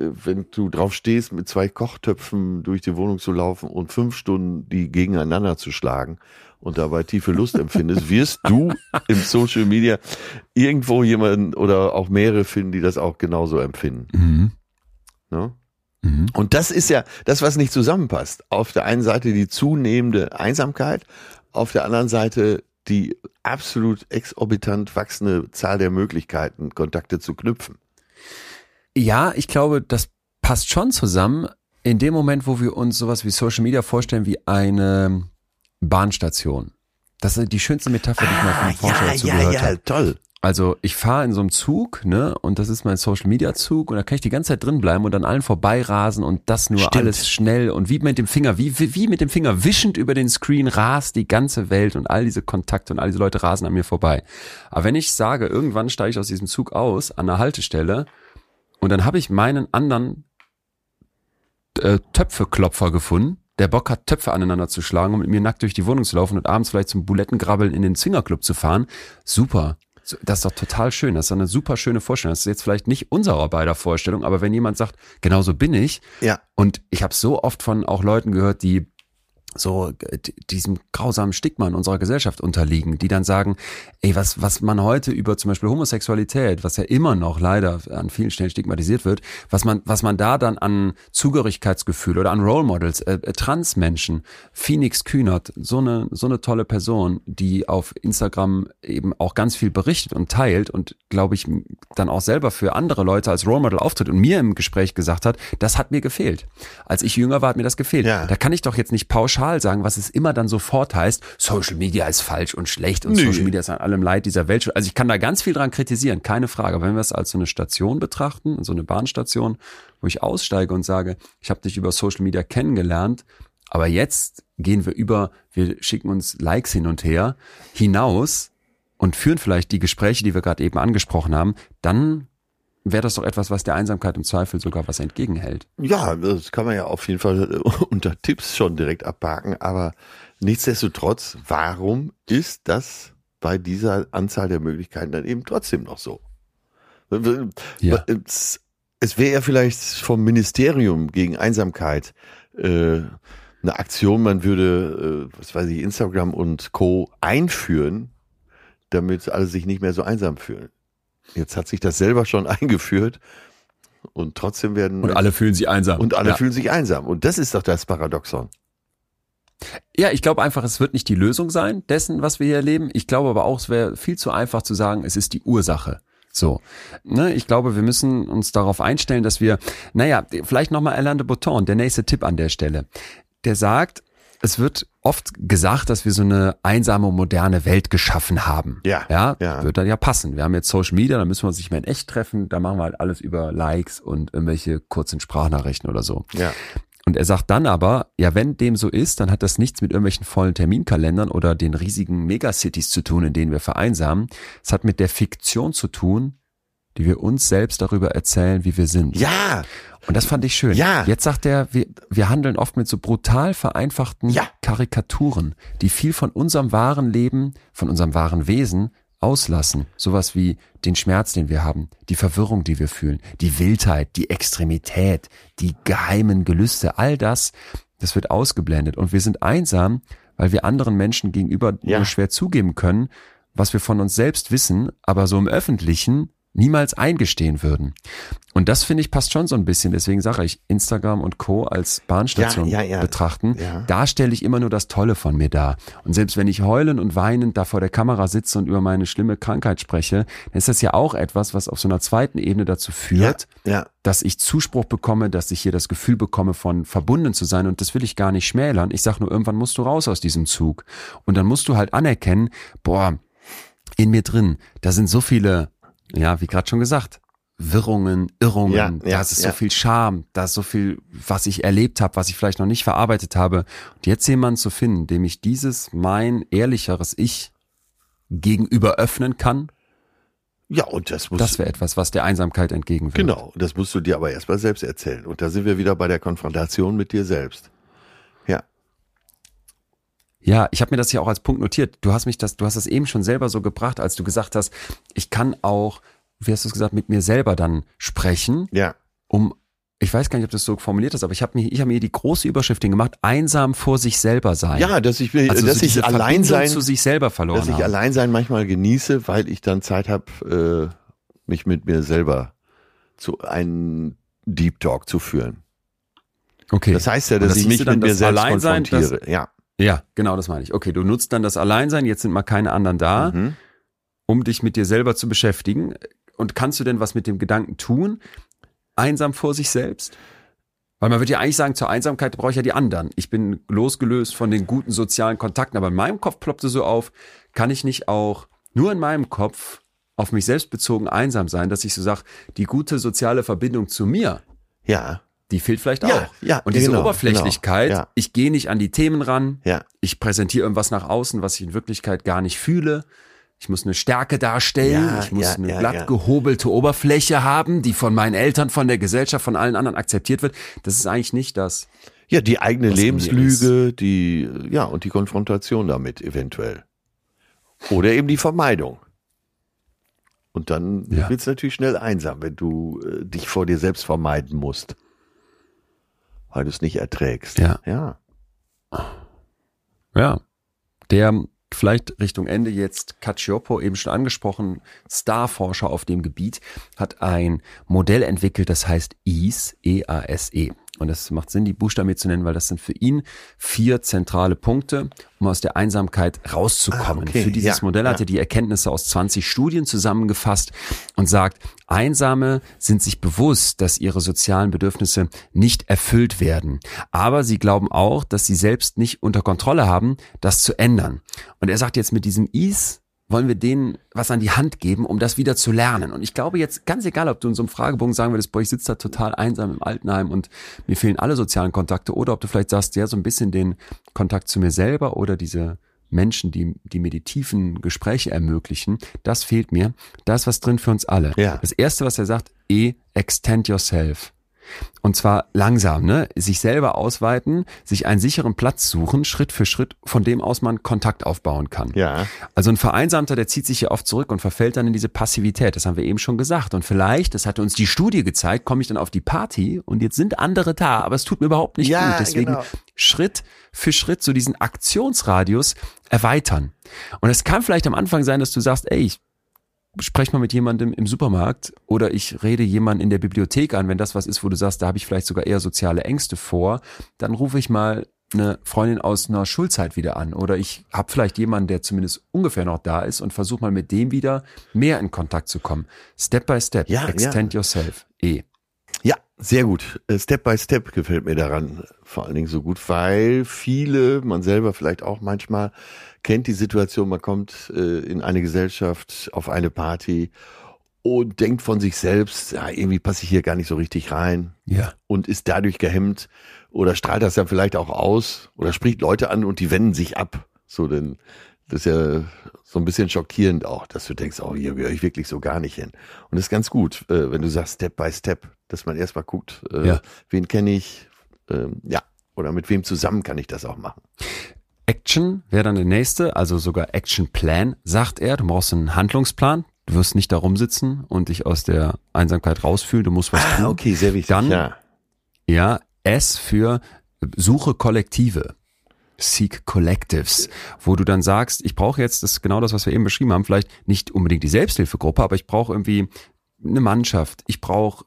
wenn du drauf stehst, mit zwei Kochtöpfen durch die Wohnung zu laufen und fünf Stunden die gegeneinander zu schlagen und dabei tiefe Lust empfindest, wirst du im Social Media irgendwo jemanden oder auch mehrere finden, die das auch genauso empfinden. Mhm. Ne? Mhm. Und das ist ja das, was nicht zusammenpasst. Auf der einen Seite die zunehmende Einsamkeit, auf der anderen Seite die absolut exorbitant wachsende Zahl der Möglichkeiten, Kontakte zu knüpfen. Ja, ich glaube, das passt schon zusammen. In dem Moment, wo wir uns sowas wie Social Media vorstellen wie eine Bahnstation. Das ist die schönste Metapher, die ich mal von Forscher ja, dazu ja, gehört ja, habe. toll. Also ich fahre in so einem Zug, ne, und das ist mein Social Media Zug und da kann ich die ganze Zeit drin bleiben und an allen vorbeirasen und das nur Stimmt. alles schnell und wie mit dem Finger, wie, wie, wie mit dem Finger wischend über den Screen rast die ganze Welt und all diese Kontakte und all diese Leute rasen an mir vorbei. Aber wenn ich sage, irgendwann steige ich aus diesem Zug aus an einer Haltestelle und dann habe ich meinen anderen äh, Töpfeklopfer gefunden, der Bock hat, Töpfe aneinander zu schlagen und mit mir nackt durch die Wohnung zu laufen und abends vielleicht zum Bulettengrabbeln in den Zwingerclub zu fahren. Super. Das ist doch total schön. Das ist eine super schöne Vorstellung. Das ist jetzt vielleicht nicht unserer beider Vorstellung, aber wenn jemand sagt, genau so bin ich, Ja. und ich habe so oft von auch Leuten gehört, die so diesem grausamen Stigma in unserer Gesellschaft unterliegen, die dann sagen, ey, was, was man heute über zum Beispiel Homosexualität, was ja immer noch leider an vielen Stellen stigmatisiert wird, was man, was man da dann an Zugehörigkeitsgefühl oder an Role Models, äh, äh, Transmenschen, Phoenix Kühnert, so eine, so eine tolle Person, die auf Instagram eben auch ganz viel berichtet und teilt und glaube ich dann auch selber für andere Leute als Role Model auftritt und mir im Gespräch gesagt hat, das hat mir gefehlt. Als ich jünger war, hat mir das gefehlt. Ja. Da kann ich doch jetzt nicht pauschal sagen, was es immer dann sofort heißt, Social Media ist falsch und schlecht und Nö. Social Media ist an allem Leid dieser Welt. Also ich kann da ganz viel dran kritisieren, keine Frage. Aber wenn wir es als so eine Station betrachten, so eine Bahnstation, wo ich aussteige und sage, ich habe dich über Social Media kennengelernt, aber jetzt gehen wir über, wir schicken uns Likes hin und her, hinaus und führen vielleicht die Gespräche, die wir gerade eben angesprochen haben, dann wäre das doch etwas, was der Einsamkeit im Zweifel sogar was entgegenhält. Ja, das kann man ja auf jeden Fall äh, unter Tipps schon direkt abhaken. Aber nichtsdestotrotz, warum ist das bei dieser Anzahl der Möglichkeiten dann eben trotzdem noch so? Ja. Es, es wäre ja vielleicht vom Ministerium gegen Einsamkeit äh, eine Aktion, man würde, äh, was weiß ich, Instagram und Co. einführen, damit alle sich nicht mehr so einsam fühlen. Jetzt hat sich das selber schon eingeführt und trotzdem werden Und alle fühlen sich einsam. und alle ja. fühlen sich einsam. Und das ist doch das Paradoxon. Ja, ich glaube einfach, es wird nicht die Lösung sein dessen, was wir hier erleben. Ich glaube aber auch, es wäre viel zu einfach zu sagen, es ist die Ursache. So, ne, ich glaube, wir müssen uns darauf einstellen, dass wir, naja, vielleicht nochmal Alain de Botton, der nächste Tipp an der Stelle. Der sagt, es wird oft gesagt, dass wir so eine einsame, moderne Welt geschaffen haben. Ja, Ja, ja. wird dann ja passen. Wir haben jetzt Social Media, da müssen wir uns nicht mehr in echt treffen, da machen wir halt alles über Likes und irgendwelche kurzen Sprachnachrichten oder so. Ja. Und er sagt dann aber, ja, wenn dem so ist, dann hat das nichts mit irgendwelchen vollen Terminkalendern oder den riesigen Megacities zu tun, in denen wir vereinsamen. Es hat mit der Fiktion zu tun, die wir uns selbst darüber erzählen, wie wir sind. Ja, Und das fand ich schön. Ja. Jetzt sagt er, wir, wir handeln oft mit so brutal vereinfachten Ja. Karikaturen, die viel von unserem wahren Leben, von unserem wahren Wesen auslassen. Sowas wie den Schmerz, den wir haben, die Verwirrung, die wir fühlen, die Wildheit, die Extremität, die geheimen Gelüste, all das, das wird ausgeblendet. Und wir sind einsam, weil wir anderen Menschen gegenüber Ja. nur schwer zugeben können, was wir von uns selbst wissen, aber so im Öffentlichen niemals eingestehen würden. Und das finde ich passt schon so ein bisschen. Deswegen sage ich Instagram und Co. als Bahnstation Ja, ja, ja. betrachten. Da stelle ich immer nur das Tolle von mir dar. Und selbst wenn ich heulend und weinend da vor der Kamera sitze und über meine schlimme Krankheit spreche, dann ist das ja auch etwas, was auf so einer zweiten Ebene dazu führt, dass ich Zuspruch bekomme, dass ich hier das Gefühl bekomme, von verbunden zu sein. Und das will ich gar nicht schmälern. Ich sage nur, irgendwann musst du raus aus diesem Zug. Und dann musst du halt anerkennen, boah, in mir drin, da sind so viele, ja, wie gerade schon gesagt, Wirrungen, Irrungen, Ja, ja, da ist ja. so viel Scham, da ist so viel, was ich erlebt habe, was ich vielleicht noch nicht verarbeitet habe. Und jetzt jemanden zu finden, dem ich dieses, mein ehrlicheres Ich gegenüber öffnen kann, Ja, und das muss das wäre etwas, was der Einsamkeit entgegenwirkt. genau, das musst du dir aber erstmal selbst erzählen. Und da sind wir wieder bei der Konfrontation mit dir selbst. Ja. Ich habe mir das hier auch als Punkt notiert. Du hast mich das, du hast das eben schon selber so gebracht, als du gesagt hast, ich kann auch, wie hast du es gesagt, mit mir selber dann sprechen, Ja. um, ich weiß gar nicht, ob du das so formuliert hast, aber ich habe mir, ich habe mir die große Überschrift gemacht, einsam vor sich selber sein. Ja, dass ich, also dass so ich allein sein, zu sich selber verloren dass ich habe. allein sein manchmal genieße, weil ich dann Zeit habe, äh, mich mit mir selber zu ein Deep Talk zu führen. Okay. Das heißt ja, dass das ich mich dann mit mir selbst konfrontiere. ja. Ja, genau, das meine ich. Okay, du nutzt dann das Alleinsein, jetzt sind mal keine anderen da, Mhm. um dich mit dir selber zu beschäftigen. Und kannst du denn was mit dem Gedanken tun? Einsam vor sich selbst? Weil man würde ja eigentlich sagen, zur Einsamkeit brauche ich ja die anderen. Ich bin losgelöst von den guten sozialen Kontakten, aber in meinem Kopf ploppte so auf, kann ich nicht auch nur in meinem Kopf auf mich selbst bezogen einsam sein, dass ich so sage, die gute soziale Verbindung zu mir, Ja. Die fehlt vielleicht Ja, auch. ja, Und diese genau, Oberflächlichkeit, genau, ja. ich gehe nicht an die Themen ran, Ja. ich präsentiere irgendwas nach außen, was ich in Wirklichkeit gar nicht fühle. Ich muss eine Stärke darstellen, Ja, ich muss ja, eine ja, glatt gehobelte Oberfläche haben, die von meinen Eltern, von der Gesellschaft, von allen anderen akzeptiert wird. Das ist eigentlich nicht das. Ja, die eigene Lebenslüge, die, ja, und die Konfrontation damit eventuell. Oder eben die Vermeidung. Und dann Ja. wird's natürlich schnell einsam, wenn du äh, dich vor dir selbst vermeiden musst. Weil du es nicht erträgst. Ja. Ja. Ja. Der vielleicht Richtung Ende jetzt Cacioppo eben schon angesprochen, Starforscher auf dem Gebiet, hat ein Modell entwickelt, das heißt EASE, E-A-S-E. Und das macht Sinn, die Buchstaben hier zu nennen, weil das sind für ihn vier zentrale Punkte, um aus der Einsamkeit rauszukommen. Ah, okay, Für dieses ja, Modell hat ja. er die Erkenntnisse aus 20 Studien zusammengefasst und sagt, Einsame sind sich bewusst, dass ihre sozialen Bedürfnisse nicht erfüllt werden. Aber sie glauben auch, dass sie selbst nicht unter Kontrolle haben, das zu ändern. Und er sagt jetzt mit diesem Is, wollen wir denen was an die Hand geben, um das wieder zu lernen. Und ich glaube jetzt, ganz egal, ob du in so einem Fragebogen sagen würdest, boah, ich sitze da total einsam im Altenheim und mir fehlen alle sozialen Kontakte, oder ob du vielleicht sagst, ja, so ein bisschen den Kontakt zu mir selber oder diese Menschen, die, die mir die tiefen Gespräche ermöglichen, das fehlt mir. Da ist was drin für uns alle. Ja. Das erste, was er sagt, E, extend yourself. Und zwar langsam, ne? Sich selber ausweiten, sich einen sicheren Platz suchen, Schritt für Schritt, von dem aus man Kontakt aufbauen kann. Ja. Also ein Vereinsamter, der zieht sich ja oft zurück und verfällt dann in diese Passivität. Das haben wir eben schon gesagt. Und vielleicht, das hatte uns die Studie gezeigt, komme ich dann auf die Party und jetzt sind andere da, aber es tut mir überhaupt nicht Ja, gut. Deswegen genau. Schritt für Schritt so diesen Aktionsradius erweitern. Und es kann vielleicht am Anfang sein, dass du sagst, ey, ich sprech mal mit jemandem im Supermarkt oder ich rede jemanden in der Bibliothek an, wenn das was ist, wo du sagst, da habe ich vielleicht sogar eher soziale Ängste vor, dann rufe ich mal eine Freundin aus einer Schulzeit wieder an oder ich habe vielleicht jemanden, der zumindest ungefähr noch da ist und versuche mal mit dem wieder mehr in Kontakt zu kommen. Step by step, Ja, extend yourself. E. Ja, sehr gut. Äh, Step by Step gefällt mir daran vor allen Dingen so gut, weil viele, man selber vielleicht auch manchmal, kennt die Situation, man kommt äh, in eine Gesellschaft, auf eine Party und denkt von sich selbst, ja, irgendwie passe ich hier gar nicht so richtig rein Ja. und ist dadurch gehemmt oder strahlt das dann vielleicht auch aus oder spricht Leute an und die wenden sich ab. So, denn das ist ja so ein bisschen schockierend auch, dass du denkst, oh, hier gehöre ich wirklich so gar nicht hin. Und das ist ganz gut, äh, wenn du sagst Step by Step, dass man erstmal guckt, äh, Ja. wen kenne ich, ähm, ja, oder mit wem zusammen kann ich das auch machen. Action wäre dann der nächste, also sogar Action Plan, sagt er. Du brauchst einen Handlungsplan. Du wirst nicht da rumsitzen und dich aus der Einsamkeit rausfühlen. Du musst was tun. Ah, okay, sehr wichtig. Dann- ja. Ja, S für Suche Kollektive. Seek Collectives, wo du dann sagst, ich brauche jetzt, das ist genau das, was wir eben beschrieben haben, vielleicht nicht unbedingt die Selbsthilfegruppe, aber ich brauche irgendwie eine Mannschaft, ich brauche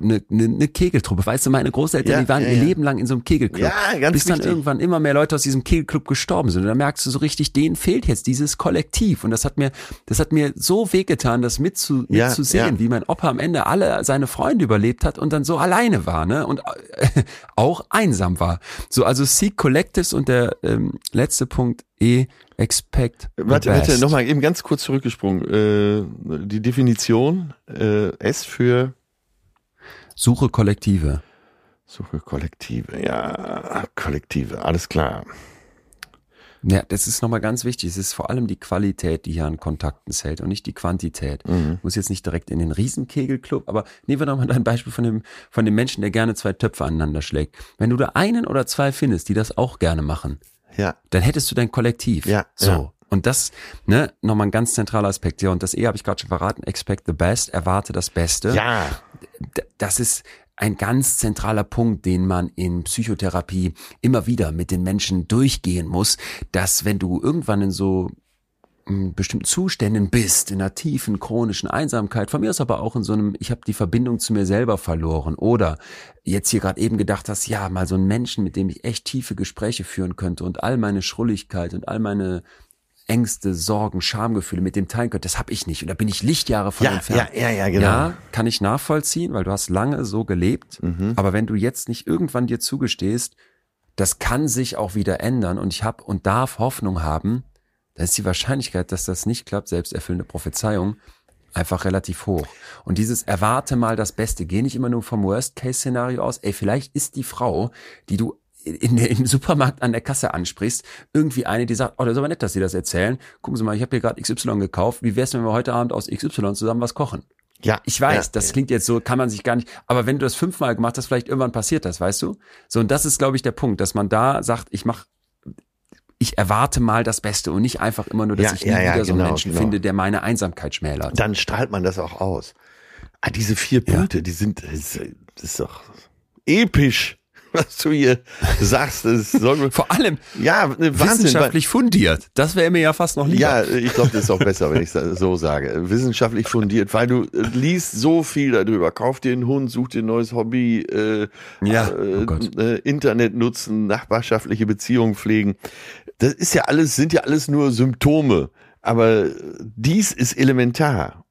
eine, eine, eine Kegeltruppe. Weißt du, meine Großeltern, Ja, die waren ja, ihr ja. Leben lang in so einem Kegelclub. Ja, ganz bis dann wichtig. irgendwann immer mehr Leute aus diesem Kegelclub gestorben sind. Und dann merkst du so richtig, denen fehlt jetzt dieses Kollektiv. Und das hat mir, das hat mir so wehgetan, das mitzu, mitzusehen, wie mein Opa am Ende alle seine Freunde überlebt hat und dann so alleine war, ne? Und äh, auch einsam war. So, also Seek Collectives und der ähm, letzte Punkt E, Expect. Warte, warte, nochmal eben ganz kurz zurückgesprungen. Äh, die Definition äh, S für Suche Kollektive. Suche Kollektive. Ja, Kollektive, alles klar. Ja, das ist nochmal ganz wichtig. Es ist vor allem die Qualität, die hier an Kontakten zählt und nicht die Quantität. Mhm. Muss jetzt nicht direkt in den Riesenkegelclub, aber nehmen wir nochmal ein Beispiel von dem, von dem Menschen, der gerne zwei Töpfe aneinander schlägt. Wenn du da einen oder zwei findest, die das auch gerne machen, Ja, dann hättest du dein Kollektiv. Ja, So. ja. Und das, ne, nochmal ein ganz zentraler Aspekt. Ja, und das E habe ich gerade schon verraten. Expect the best, erwarte das Beste. ja, Das ist ein ganz zentraler Punkt, den man in Psychotherapie immer wieder mit den Menschen durchgehen muss, dass wenn du irgendwann in so bestimmten Zuständen bist, in einer tiefen chronischen Einsamkeit, von mir aus aber auch in so einem, ich habe die Verbindung zu mir selber verloren oder jetzt hier gerade eben gedacht hast, ja, mal so einen Menschen, mit dem ich echt tiefe Gespräche führen könnte und all meine Schrulligkeit und all meine Ängste, Sorgen, Schamgefühle mit dem teilen könnte, das habe ich nicht und da bin ich Lichtjahre von Ja, entfernt. ja, ja, ja, genau. Ja, kann ich nachvollziehen, weil du hast lange so gelebt, Mhm. aber wenn du jetzt nicht irgendwann dir zugestehst, das kann sich auch wieder ändern und ich habe und darf Hoffnung haben, dann ist die Wahrscheinlichkeit, dass das nicht klappt, selbsterfüllende Prophezeiung, einfach relativ hoch. Und dieses erwarte mal das Beste, geh nicht immer nur vom Worst-Case-Szenario aus, ey, vielleicht ist die Frau, die du in der, im Supermarkt an der Kasse ansprichst, irgendwie eine, die sagt, oh, das ist aber nett, dass Sie das erzählen. Gucken Sie mal, ich habe hier gerade XY gekauft. Wie wär's, wenn wir heute Abend aus XY zusammen was kochen? Ja, Ich weiß, ja, das klingt jetzt so, kann man sich gar nicht, aber wenn du das fünfmal gemacht hast, vielleicht irgendwann passiert das, weißt du? So, und das ist, glaube ich, der Punkt, dass man da sagt, ich mach, ich erwarte mal das Beste und nicht einfach immer nur, dass Ja, ich nie ja, ja, wieder so einen genau, Menschen genau. finde, der meine Einsamkeit schmälert. Dann strahlt man das auch aus. Ah, diese vier Punkte, die sind, das ist, doch episch, was du hier sagst. Das soll, Vor allem ja, Wahnsinn. weil- wissenschaftlich fundiert. Das wäre mir ja fast noch lieber. Ja, ich glaube, das ist auch besser, wenn ich es so sage. Wissenschaftlich fundiert, weil du äh, liest so viel darüber. Kauf dir einen Hund, such dir ein neues Hobby, äh, Ja, äh, oh äh, Internet nutzen, nachbarschaftliche Beziehungen pflegen. Das ist ja alles, sind ja alles nur Symptome. Aber dies ist elementar.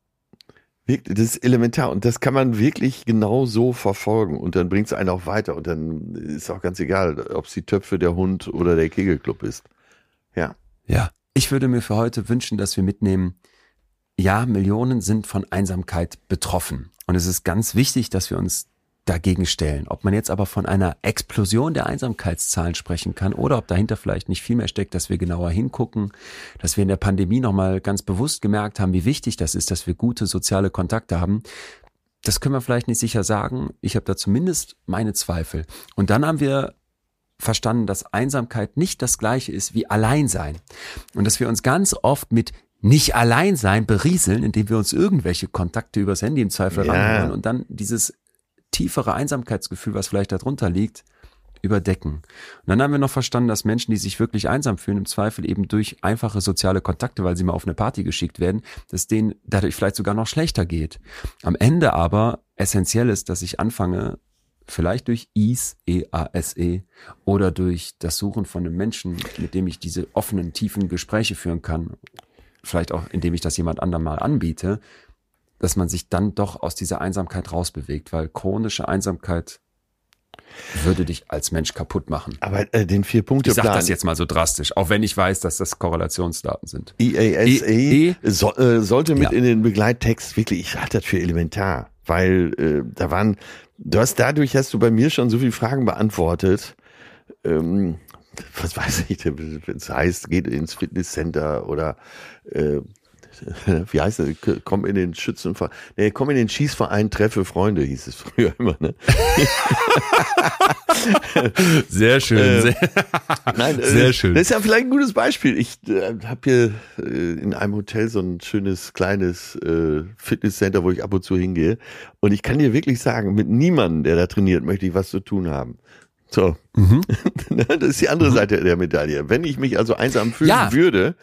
Das ist elementar und das kann man wirklich genau so verfolgen und dann bringt es einen auch weiter und dann ist auch ganz egal, ob es die Töpfe, der Hund oder der Kegelclub ist. Ja. Ja. Ich würde mir für heute wünschen, dass wir mitnehmen, ja, Millionen sind von Einsamkeit betroffen. Und es ist ganz wichtig, dass wir uns dagegen stellen. Ob man jetzt aber von einer Explosion der Einsamkeitszahlen sprechen kann oder ob dahinter vielleicht nicht viel mehr steckt, dass wir genauer hingucken, dass wir in der Pandemie nochmal ganz bewusst gemerkt haben, wie wichtig das ist, dass wir gute soziale Kontakte haben. Das können wir vielleicht nicht sicher sagen. Ich habe da zumindest meine Zweifel. Und dann haben wir verstanden, dass Einsamkeit nicht das gleiche ist wie Alleinsein. Und dass wir uns ganz oft mit nicht allein sein berieseln, indem wir uns irgendwelche Kontakte übers Handy im Zweifel Ja. ranholen und dann dieses tiefere Einsamkeitsgefühl, was vielleicht darunter liegt, überdecken. Und dann haben wir noch verstanden, dass Menschen, die sich wirklich einsam fühlen, im Zweifel eben durch einfache soziale Kontakte, weil sie mal auf eine Party geschickt werden, dass denen dadurch vielleicht sogar noch schlechter geht. Am Ende aber essentiell ist, dass ich anfange, vielleicht durch Ease, E-A-S-E, oder durch das Suchen von einem Menschen, mit dem ich diese offenen, tiefen Gespräche führen kann, vielleicht auch, indem ich das jemand anderem mal anbiete, dass man sich dann doch aus dieser Einsamkeit rausbewegt, weil chronische Einsamkeit würde dich als Mensch kaputt machen. Aber äh, den vier Punkte Ich sage das jetzt mal so drastisch, auch wenn ich weiß, dass das Korrelationsdaten sind. IASA I- I- so, äh, sollte mit Ja. in den Begleittext wirklich, ich halte das für elementar, weil äh, da waren, du hast dadurch hast du bei mir schon so viele Fragen beantwortet. Ähm, was weiß ich, wenn es heißt, geht ins Fitnesscenter oder äh, wie heißt das? Komm in den Schützenverein. Nee, komm in den Schießverein, treffe Freunde, hieß es früher immer, ne? Sehr schön. Äh, sehr, Nein, äh, Sehr schön. Das ist ja vielleicht ein gutes Beispiel. Ich äh, habe hier äh, in einem Hotel so ein schönes kleines äh, Fitnesscenter, wo ich ab und zu hingehe. Und ich kann dir wirklich sagen, mit niemandem, der da trainiert, möchte ich was zu tun haben. So. Mhm. das ist die andere Seite der Medaille. Wenn ich mich also einsam fühlen Ja. würde,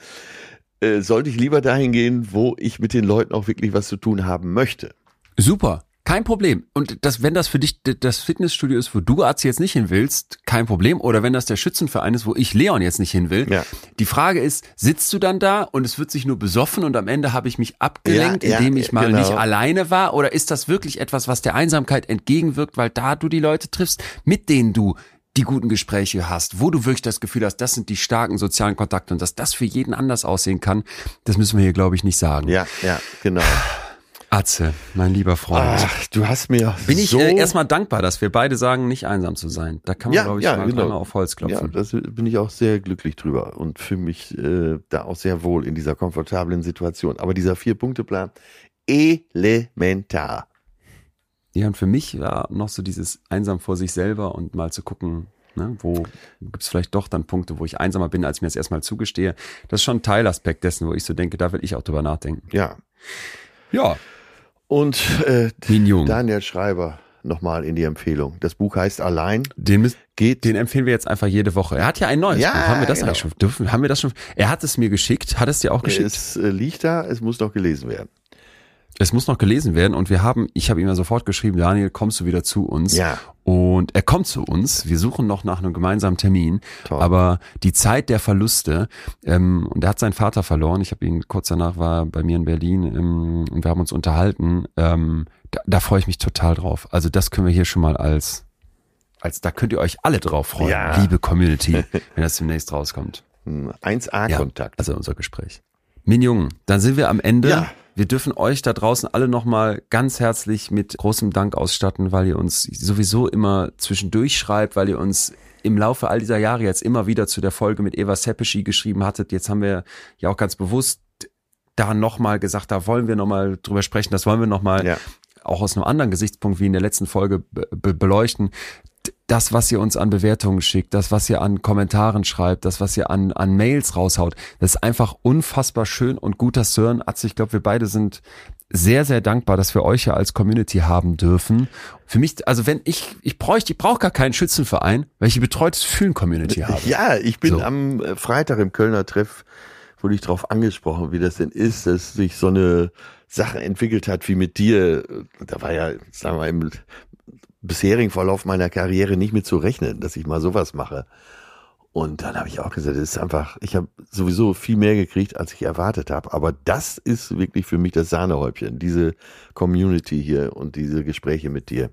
äh, sollte ich lieber dahin gehen, wo ich mit den Leuten auch wirklich was zu tun haben möchte. Super. Kein Problem. Und das, wenn das für dich das Fitnessstudio ist, wo du Arzt jetzt nicht hin willst, kein Problem. Oder wenn das der Schützenverein ist, wo ich Leon jetzt nicht hin will. Ja. Die Frage ist, sitzt du dann da und es wird sich nur besoffen und am Ende habe ich mich abgelenkt, Ja, ja, indem ich mal genau. nicht alleine war? Oder ist das wirklich etwas, was der Einsamkeit entgegenwirkt, weil da du die Leute triffst, mit denen du die guten Gespräche hast, wo du wirklich das Gefühl hast, das sind die starken sozialen Kontakte und dass das für jeden anders aussehen kann, das müssen wir hier, glaube ich, nicht sagen. Ja, ja, genau. Atze, mein lieber Freund. Ach, du hast mir Bin ich so äh, erstmal dankbar, dass wir beide sagen, nicht einsam zu sein. Da kann man, Ja, glaube ich, ja, mal genau. auf Holz Ja, klopfen. das bin ich auch sehr glücklich drüber und fühle mich äh, da auch sehr wohl in dieser komfortablen Situation. Aber dieser Vier-Punkte-Plan, elementar. Ja, und für mich war noch so dieses einsam vor sich selber und mal zu gucken, ne, wo gibt's vielleicht doch dann Punkte, wo ich einsamer bin, als ich mir das erstmal zugestehe. Das ist schon ein Teilaspekt dessen, wo ich so denke, da will ich auch drüber nachdenken. Ja. Ja, Und äh. Daniel Schreiber nochmal in die Empfehlung. Das Buch heißt Allein. Den, müssen- Geht. den empfehlen wir jetzt einfach jede Woche. Er hat ja ein neues Ja, Buch. Haben wir das genau. eigentlich schon? Dürfen, haben wir das schon? Er hat es mir geschickt. Hat es dir auch geschickt? Es äh, liegt da, es muss noch gelesen werden. Es muss noch gelesen werden und wir haben, ich habe ihm ja sofort geschrieben, Daniel, kommst du wieder zu uns? Ja. Und er kommt zu uns. Wir suchen noch nach einem gemeinsamen Termin. Toll. Aber die Zeit der Verluste, ähm, und er hat seinen Vater verloren. Ich habe ihn kurz danach war bei mir in Berlin ähm, und wir haben uns unterhalten. Ähm, da, da freue ich mich total drauf. Also das können wir hier schon mal als, als da könnt ihr euch alle drauf freuen, Ja. liebe Community, wenn das demnächst rauskommt. Hm, 1A-Kontakt. Also unser Gespräch. Min Jung, dann sind wir am Ende. Ja. Wir dürfen euch da draußen alle nochmal ganz herzlich mit großem Dank ausstatten, weil ihr uns sowieso immer zwischendurch schreibt, weil ihr uns im Laufe all dieser Jahre jetzt immer wieder zu der Folge mit Eva Seppischi geschrieben hattet. Jetzt haben wir ja auch ganz bewusst da nochmal gesagt, da wollen wir nochmal drüber sprechen, das wollen wir nochmal Ja. auch aus einem anderen Gesichtspunkt wie in der letzten Folge be beleuchten. Das, was ihr uns an Bewertungen schickt, das, was ihr an Kommentaren schreibt, das, was ihr an, an Mails raushaut, das ist einfach unfassbar schön und gut, das zu hören. Atze, ich glaube, wir beide sind sehr, sehr dankbar, dass wir euch ja als Community haben dürfen. Für mich, also wenn ich, ich bräuchte, ich brauche gar keinen Schützenverein, weil ich die betreutes Fühlen-Community habe. Ja, ich bin So. am äh, Freitag im Kölner Treff, wurde ich darauf angesprochen, wie das denn ist, dass sich so eine Sache entwickelt hat wie mit dir. Da war ja, sagen wir, im bisherigen Verlauf meiner Karriere nicht mit zu rechnen, dass ich mal sowas mache. Und dann habe ich auch gesagt, das ist einfach, ich habe sowieso viel mehr gekriegt, als ich erwartet habe. Aber das ist wirklich für mich das Sahnehäubchen, diese Community hier und diese Gespräche mit dir.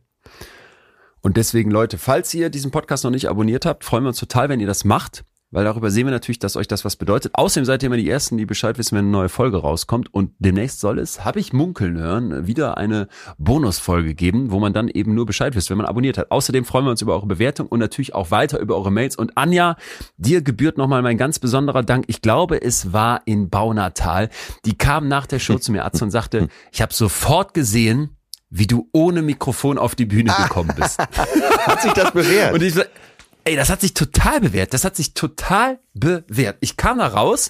Und deswegen, Leute, falls ihr diesen Podcast noch nicht abonniert habt, freuen wir uns total, wenn ihr das macht, weil darüber sehen wir natürlich, dass euch das was bedeutet. Außerdem seid ihr immer die Ersten, die Bescheid wissen, wenn eine neue Folge rauskommt. Und demnächst soll es, habe ich munkeln hören, wieder eine Bonusfolge geben, wo man dann eben nur Bescheid wisst, wenn man abonniert hat. Außerdem freuen wir uns über eure Bewertung und natürlich auch weiter über eure Mails. Und Anja, dir gebührt nochmal mein ganz besonderer Dank. Ich glaube, es war in Baunatal. Die kam nach der Show zu mir, Atze, und sagte, ich habe sofort gesehen, wie du ohne Mikrofon auf die Bühne gekommen bist. Hat sich das bewährt? Und ich ey, das hat sich total bewährt. Das hat sich total bewährt. Ich kam da raus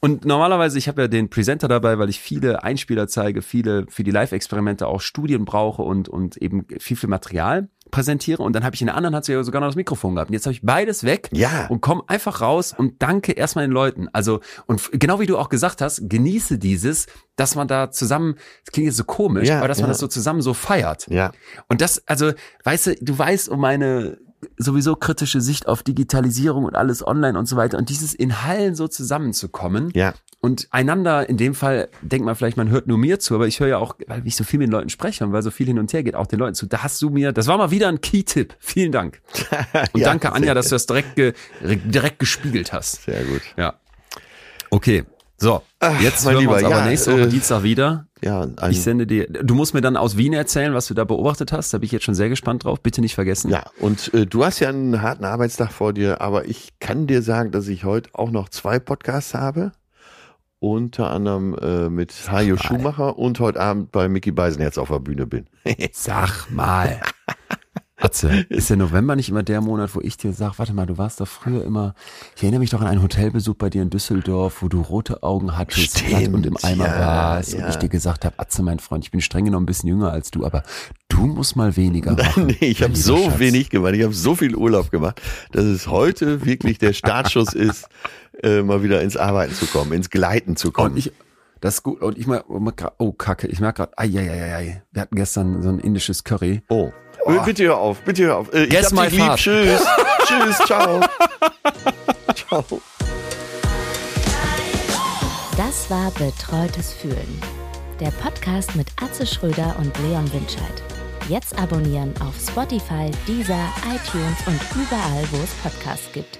und normalerweise, ich habe ja den Presenter dabei, weil ich viele Einspieler zeige, viele für die Live-Experimente auch Studien brauche und, und eben viel, viel Material präsentiere. Und dann habe ich in der anderen hat sie ja sogar noch das Mikrofon gehabt. Und jetzt habe ich beides weg Ja. und komm einfach raus und danke erstmal den Leuten. Also, und genau wie du auch gesagt hast, genieße dieses, dass man da zusammen, das klingt jetzt so komisch, Ja, aber dass man ja. das so zusammen so feiert. ja. Und das, also, weißt du, du weißt um meine sowieso kritische Sicht auf Digitalisierung und alles online und so weiter. Und dieses in Hallen so zusammenzukommen Ja. und einander, in dem Fall, denkt man vielleicht, man hört nur mir zu, aber ich höre ja auch, weil ich so viel mit den Leuten spreche und weil so viel hin und her geht, auch den Leuten zu. Da hast du mir, das war mal wieder ein Key-Tipp. Vielen Dank. Und Ja, danke, Anja, dass du das direkt, ge, direkt gespiegelt hast. Sehr gut. Ja. Okay. So, jetzt mein hören wir uns Lieber, aber ja, nächste Woche äh, Dienstag wieder. Ja, ein, Ich sende dir, du musst mir dann aus Wien erzählen, was du da beobachtet hast. Da bin ich jetzt schon sehr gespannt drauf. Bitte nicht vergessen. ja, und äh, du hast ja einen harten Arbeitstag vor dir, aber ich kann dir sagen, dass ich heute auch noch zwei Podcasts habe. Unter anderem äh, mit Hajo Schumacher und heute Abend bei Mickey Beisenherz auf der Bühne bin. Sag mal. Atze, ist der November nicht immer der Monat, wo ich dir sag, warte mal, du warst doch früher immer, ich erinnere mich doch an einen Hotelbesuch bei dir in Düsseldorf, wo du rote Augen hattest Stimmt, und im Eimer ja, warst ja. und ich dir gesagt habe, Atze, mein Freund, ich bin streng genommen ein bisschen jünger als du, aber du musst mal weniger machen. nee, ich habe so Schatz. wenig gemacht, ich habe so viel Urlaub gemacht, dass es heute wirklich der Startschuss ist, äh, mal wieder ins Arbeiten zu kommen, ins Gleiten zu kommen. Und ich, das ist gut. Und ich mal, oh Kacke, ich merke gerade, ai, ai, ai, ai. Wir hatten gestern so ein indisches Curry. oh. Bitte hör auf, bitte hör auf. Äh, ich Guess hab my dich lieb. Tschüss. Tschüss, ciao. ciao. Das war Betreutes Fühlen. Der Podcast mit Atze Schröder und Leon Winscheid. Jetzt abonnieren auf Spotify, Deezer, iTunes und überall, wo es Podcasts gibt.